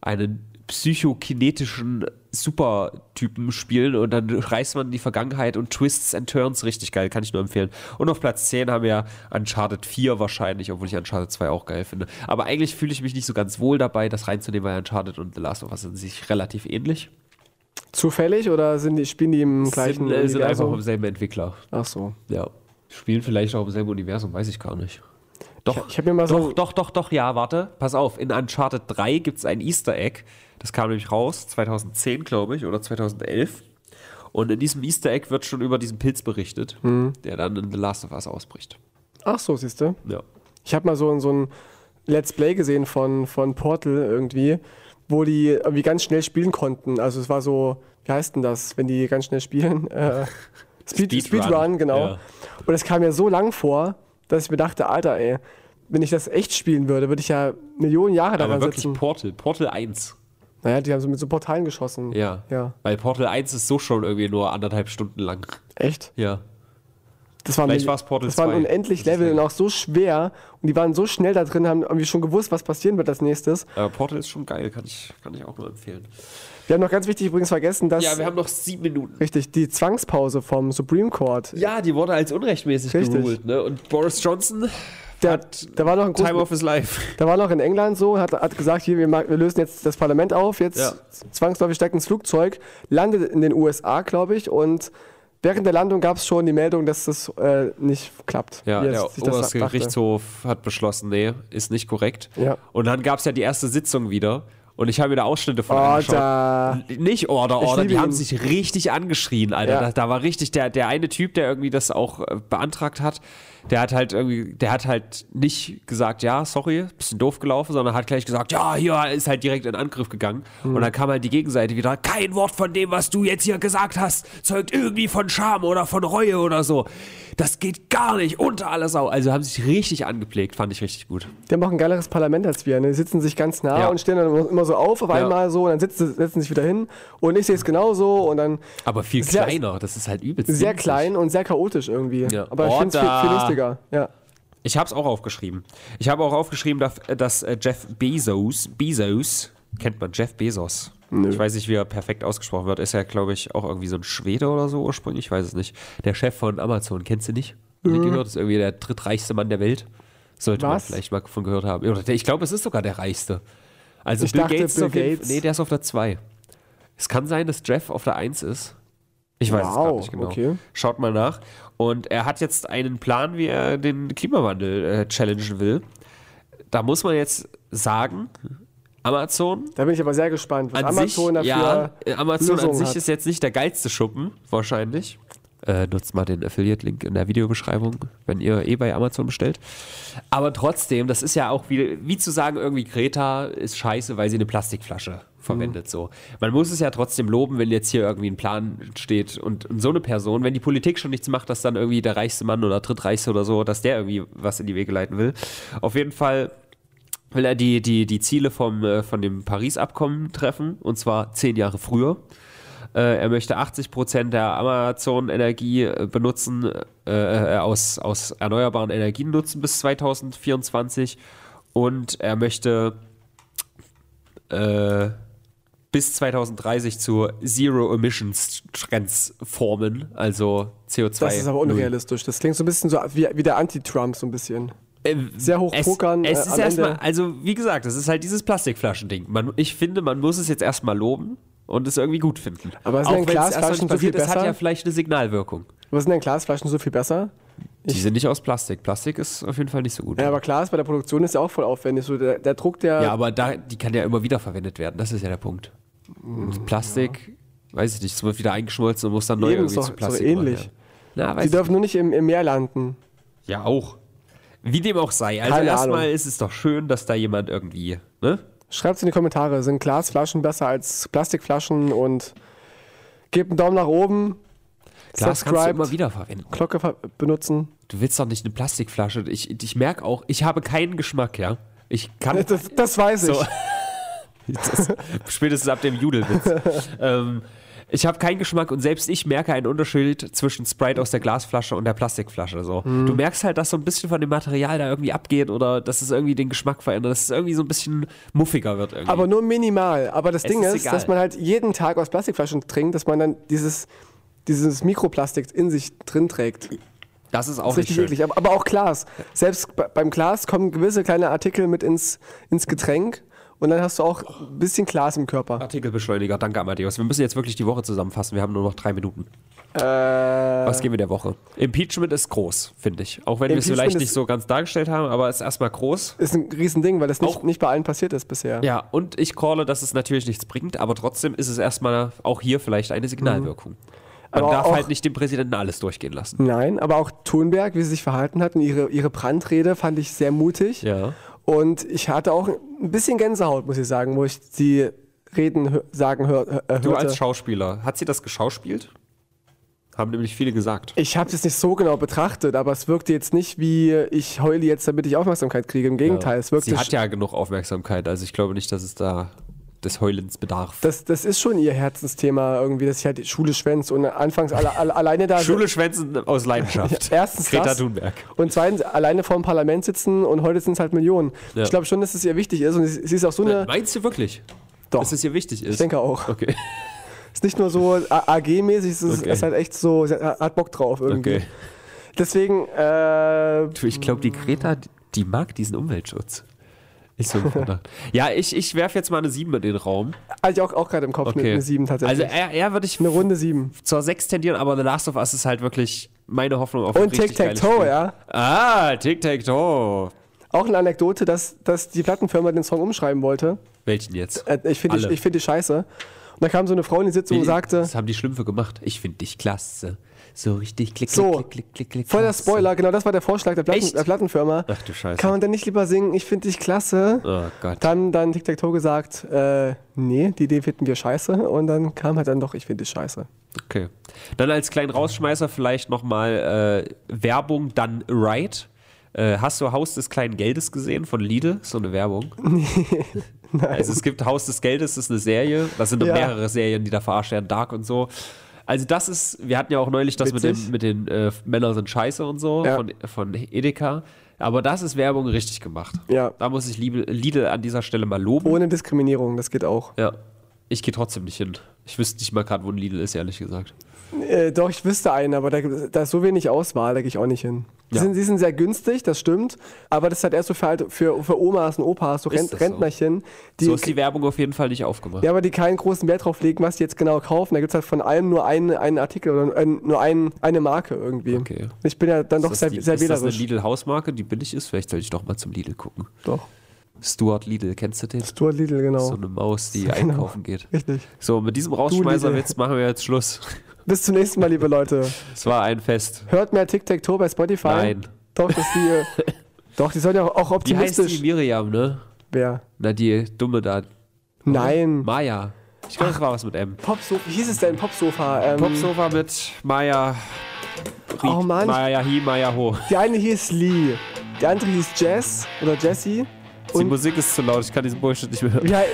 einen psychokinetischen Supertypen spielen und dann reißt man die Vergangenheit und Twists and Turns richtig geil, kann ich nur empfehlen. Und auf Platz 10 haben wir Uncharted 4 wahrscheinlich, obwohl ich Uncharted 2 auch geil finde. Aber eigentlich fühle ich mich nicht so ganz wohl dabei, das reinzunehmen, weil Uncharted und The Last of Us sind sich relativ ähnlich. Zufällig oder sind die, spielen die im gleichen sind, äh, sind einfach vom selben Entwickler. Ach so. Ja. Spielen vielleicht auch im selben Universum, weiß ich gar nicht. Doch, Ich habe mir mal so. doch, doch, doch, doch, ja, warte, pass auf. In Uncharted 3 gibt es ein Easter Egg. Das kam nämlich raus, 2010, glaube ich, oder 2011. Und in diesem Easter Egg wird schon über diesen Pilz berichtet, Hm. der dann in The Last of Us ausbricht. Ach so, siehst du. Ja. Ich habe mal so, so ein Let's Play gesehen von, von Portal irgendwie, wo die irgendwie ganz schnell spielen konnten. Also es war so, wie heißt denn das, wenn die ganz schnell spielen? Äh, Speed, Speedrun. Speedrun, genau. Ja. Und es kam mir so lang vor, dass ich mir dachte, Alter, ey, wenn ich das echt spielen würde, würde ich ja Millionen Jahre Aber daran wirklich sitzen. Portal, Portal 1. Naja, die haben so mit so Portalen geschossen. Ja. Ja. Weil Portal 1 ist so schon irgendwie nur anderthalb Stunden lang. Echt? Ja. Das waren, Vielleicht war's Portal das waren 2. unendlich Level und auch so schwer. Und die waren so schnell da drin, haben irgendwie schon gewusst, was passieren wird als nächstes. Aber Portal ist schon geil, kann ich, kann ich auch nur empfehlen. Wir haben noch ganz wichtig übrigens vergessen, dass. Ja, wir haben noch sieben Minuten. Richtig, die Zwangspause vom Supreme Court. Ja, die wurde als unrechtmäßig Richtig. geruled, ne? Und Boris Johnson Der, hat da war noch ein Time of his life. da war noch in England so, hat, hat gesagt, hier, wir, wir lösen jetzt das Parlament auf, jetzt Ja. zwangsläufig steigt ins Flugzeug, landet in den USA, glaube ich, und während der Landung gab es schon die Meldung, dass das äh, nicht klappt. Ja, er der oberste. Gerichtshof hat beschlossen, nee, ist nicht korrekt. Ja. Und dann gab es ja die erste Sitzung wieder. Und ich habe mir da Ausschnitte von Oh, angeschaut. Nicht Order, Order, die haben ihn. sich richtig angeschrien, Alter. Ja. Da, da war richtig der, der eine Typ, der irgendwie das auch äh, beantragt hat, der hat halt irgendwie, der hat halt nicht gesagt, ja, sorry, bisschen doof gelaufen, sondern hat gleich gesagt, ja, hier ist halt direkt in Angriff gegangen. Mhm. Und dann kam halt die Gegenseite wieder, kein Wort von dem, was du jetzt hier gesagt hast, zeugt irgendwie von Scham oder von Reue oder so. Das geht gar nicht, unter aller Sau. Also haben sich richtig angepflegt, fand ich richtig gut. Die haben auch ein geileres Parlament als wir. Ne? Die sitzen sich ganz nah Ja. und stehen dann immer so auf, auf Ja. einmal so, und dann sitzen, setzen sich wieder hin. Und ich sehe es genauso und dann Aber viel Sehr- kleiner, das ist halt übelst. sehr winzig. klein und sehr chaotisch irgendwie. Ja. Aber ich finde es viel, viel lustiger. Ja. Ich habe es auch aufgeschrieben. Ich habe auch aufgeschrieben, dass, dass äh, Jeff Bezos, Bezos, kennt man Jeff Bezos. Ich weiß nicht, wie er perfekt ausgesprochen wird. Ist ja, glaube ich, auch irgendwie so ein Schwede oder so ursprünglich. Ich weiß es nicht. Der Chef von Amazon, kennst du nicht? Nie gehört? Ist irgendwie der drittreichste Mann der Welt. Sollte man Was? vielleicht mal von gehört haben. Oder Ich glaube, es ist sogar der reichste. Also Ich Bill dachte, Gates Bill Gates. Nee, der ist auf der 2. Es kann sein, dass Jeff auf der 1 ist. Ich weiß es gar Wow, nicht genau. okay. Schaut mal nach. Und er hat jetzt einen Plan, wie er den Klimawandel äh, challengen will. Da muss man jetzt sagen, Amazon. Da bin ich aber sehr gespannt, was An Amazon sich, dafür ja, Amazon an Lösungen sich hat. ist jetzt nicht der geilste Schuppen, wahrscheinlich. Äh, nutzt mal den Affiliate-Link in der Videobeschreibung, wenn ihr eh bei Amazon bestellt. Aber trotzdem, das ist ja auch wie, wie zu sagen, irgendwie Greta ist scheiße, weil sie eine Plastikflasche verwendet. So. Man muss es ja trotzdem loben, wenn jetzt hier irgendwie ein Plan steht und, und so eine Person, wenn die Politik schon nichts macht, dass dann irgendwie der reichste Mann oder drittreichste oder so, dass der irgendwie was in die Wege leiten will. Auf jeden Fall will er die, die, die Ziele vom, äh, von dem Paris-Abkommen treffen, und zwar zehn Jahre früher. Äh, er möchte 80 Prozent der Amazon-Energie äh, benutzen, äh, aus, aus erneuerbaren Energien nutzen bis 2024. Und er möchte bis 2030 zu Zero Emissions transformen, also CO2. Das ist aber unrealistisch. Das klingt so ein bisschen so wie, wie der Anti-Trump, so ein bisschen. Äh, Sehr hoch es, pokern, Es äh, ist erstmal, also wie gesagt, es ist halt dieses Plastikflaschending. Man, ich finde, man muss es jetzt erstmal loben und es irgendwie gut finden. Aber sind denn Glasflaschen so viel passiert ist, hat besser? ja vielleicht eine Signalwirkung. Was sind denn Glasflaschen so viel besser? Die sind nicht aus Plastik. Plastik ist auf jeden Fall nicht so gut. Ja, aber Glas bei der Produktion ist ja auch voll aufwendig. So der, der Druck, der. Ja, aber da, die kann ja immer wieder verwendet werden. Das ist ja der Punkt. Und Plastik, weiß ich nicht, es wird wieder eingeschmolzen und muss dann neu Eben, irgendwie ist zu Plastik so ähnlich. Na, ich dürfen nur nicht im, im Meer landen. Ja, auch. Wie dem auch sei. Also Keine erstmal Ahnung. ist es doch schön, dass da jemand irgendwie, ne? Schreibt in die Kommentare, sind Glasflaschen besser als Plastikflaschen und gebt einen Daumen nach oben. Glas kannst du subscribed, immer wieder verwenden. Glocke ver- benutzen. Du willst doch nicht eine Plastikflasche. Ich, ich merke auch, ich habe keinen Geschmack, ja. Ich kann Das, das weiß ich. so, das, spätestens ab dem Judelwitz. ähm, ich habe keinen Geschmack und selbst ich merke einen Unterschied zwischen Sprite aus der Glasflasche und der Plastikflasche. So. Mhm. Du merkst halt, dass so ein bisschen von dem Material da irgendwie abgeht oder dass es irgendwie den Geschmack verändert, dass es irgendwie so ein bisschen muffiger wird irgendwie. Aber nur minimal. Aber das Es Ding ist ist, dass man halt jeden Tag aus Plastikflaschen trinkt, dass man dann dieses, dieses Mikroplastik in sich drin trägt. das ist auch Das ist richtig eklig. Aber, aber auch Glas. Selbst be- beim Glas kommen gewisse kleine Artikel mit ins, ins Getränk und dann hast du auch ein bisschen Glas im Körper. Artikelbeschleuniger, danke Amadeus. Wir müssen jetzt wirklich die Woche zusammenfassen. Wir haben nur noch drei Minuten. Äh, Was geben wir der Woche? Impeachment ist groß, finde ich. Auch wenn wir es vielleicht nicht so ganz dargestellt haben, aber es ist erstmal groß. ist ein Riesending, weil das Auch- nicht, nicht bei allen passiert ist bisher. Ja, und ich calle, dass es natürlich nichts bringt, aber trotzdem ist es erstmal auch hier vielleicht eine Signalwirkung. Man Aber darf auch- halt nicht dem Präsidenten alles durchgehen lassen. Nein, aber auch Thunberg, wie sie sich verhalten hat und ihre, ihre Brandrede fand ich sehr mutig. Ja. Und ich hatte auch ein bisschen Gänsehaut, muss ich sagen, wo ich die Reden sagen hör, äh, hörte. Du als Schauspieler, hat sie das geschauspielt? Haben nämlich viele gesagt. ich habe es nicht so genau betrachtet, aber es wirkte jetzt nicht wie ich heule jetzt, damit ich Aufmerksamkeit kriege. Im Gegenteil, es wirkte Sie hat ja genug Aufmerksamkeit, also ich glaube nicht, dass es da des Heulens bedarf. das, das ist schon ihr Herzensthema irgendwie, dass ich halt die Schule schwänze und anfangs alle, alle, alleine da Schule schwänzen aus Leidenschaft. Erstens Greta das. Thunberg. und zweitens alleine vor dem Parlament sitzen und heute sind es halt Millionen. Ja. Ich glaube schon, dass es ihr wichtig ist und sie, ist auch so eine. Meinst du wirklich? Doch. Dass es ihr wichtig ist? Ich denke auch. Okay. Ist nicht nur so AG-mäßig, es ist, Okay. ist halt echt so, sie hat Bock drauf irgendwie. Okay. Deswegen, äh, ich glaube, die Greta, die mag diesen Umweltschutz. Ist so ein Verdacht. Ja, ich, ich werfe jetzt mal eine 7 in den Raum. hatte ich auch, auch gerade im Kopf Okay. eine, eine 7 tatsächlich. Also eher, eher würde ich eine Runde 7. zur 6 tendieren, aber The Last of Us ist halt wirklich meine Hoffnung auf Und Tic-Tac-Toe, ja. Ah, Tic-Tac-Toe. Auch eine Anekdote, dass, dass die Plattenfirma den Song umschreiben wollte. Welchen jetzt? Äh, ich finde die, ich find die scheiße. Und da kam so eine Frau in die Sitzung und sagte, Das haben die Schlümpfe gemacht. Ich finde dich klasse. So richtig klick, klick, So, klick, klick, klick, klick. voll der. Spoiler, genau das war der Vorschlag der, Platten, der Plattenfirma. Ach du Scheiße. Kann man denn nicht lieber singen, ich finde dich klasse? Oh Gott. Dann, dann Tic-Tac-Toe gesagt, äh, nee, die Idee finden wir scheiße. Und dann kam halt dann doch, ich finde dich scheiße. Okay. Dann als kleinen Rausschmeißer vielleicht nochmal äh, Werbung, dann Right. Äh, hast du Haus des kleinen Geldes gesehen von Lidl? So eine Werbung. Nein. Also es gibt Haus des Geldes, das ist eine Serie. Das sind noch Ja. mehrere Serien, die da verarscht werden, Dark und so. Also das ist, wir hatten ja auch neulich das mit, Witzig. dem, mit den äh, Männer sind scheiße und so Ja. von, von Edeka. Aber das ist Werbung richtig gemacht. Ja. Da muss ich Lidl, Lidl an dieser Stelle mal loben. Ohne Diskriminierung, das geht auch. Ja. Ich gehe trotzdem nicht hin. Ich wüsste nicht mal gerade, wo ein Lidl ist, ehrlich gesagt. Äh, doch, ich wüsste einen, aber da, da ist so wenig Auswahl, da gehe ich auch nicht hin. Die, Ja. sind, die sind sehr günstig, das stimmt, aber das ist halt erst so für, halt für, für Omas und Opas, so Ist Rent? Rentnerchen, die, so ist die Werbung auf jeden Fall nicht aufgemacht. ja, aber die keinen großen Wert drauf legen, was die jetzt genau kaufen. Da gibt es halt von allem nur einen, einen Artikel oder äh, nur ein, eine Marke irgendwie. Okay. Ich bin ja dann doch ist sehr, das, die, sehr ist das eine wählerisch. Lidl-Hausmarke, die billig ist? Vielleicht sollte ich doch mal zum Lidl gucken. Doch. Stuart Lidl, kennst du den? Stuart Lidl, genau. So eine Maus, die Genau. einkaufen geht. Richtig. So, mit diesem Rausschmeißerwitz Lidl. machen wir jetzt Schluss. Bis zum nächsten Mal, liebe Leute. Es war ein Fest. Hört mehr Tic-Tac-Toe bei Spotify. Nein. Doch, das ist die. äh, Doch, die sollen ja auch Wie heißt optimistisch. die Miriam, ne? Wer? Na, die Dumme da. Nein. Maya. Ich glaube, das war was mit M. Popsofa. Wie hieß es denn? Popsofa. Ähm, Popsofa mit Maya. Rie- Oh Mann. Maya Hi, Maya Ho. Die eine hieß Lee. Die andere hieß Jess oder Jessie. Die Musik ist zu laut, ich kann diesen Bullshit nicht mehr hören. hei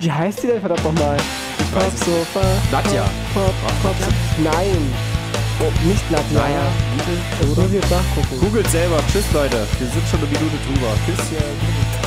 wie heißt die denn verdammt nochmal? weiß Popsofa. Nadja. Pop. Nein. Oh, nicht Nadja. Maya, Das muss ich jetzt nachgucken. Googelt selber. Tschüss, Leute. Wir sind schon eine Minute drüber. Tschüss. Ja.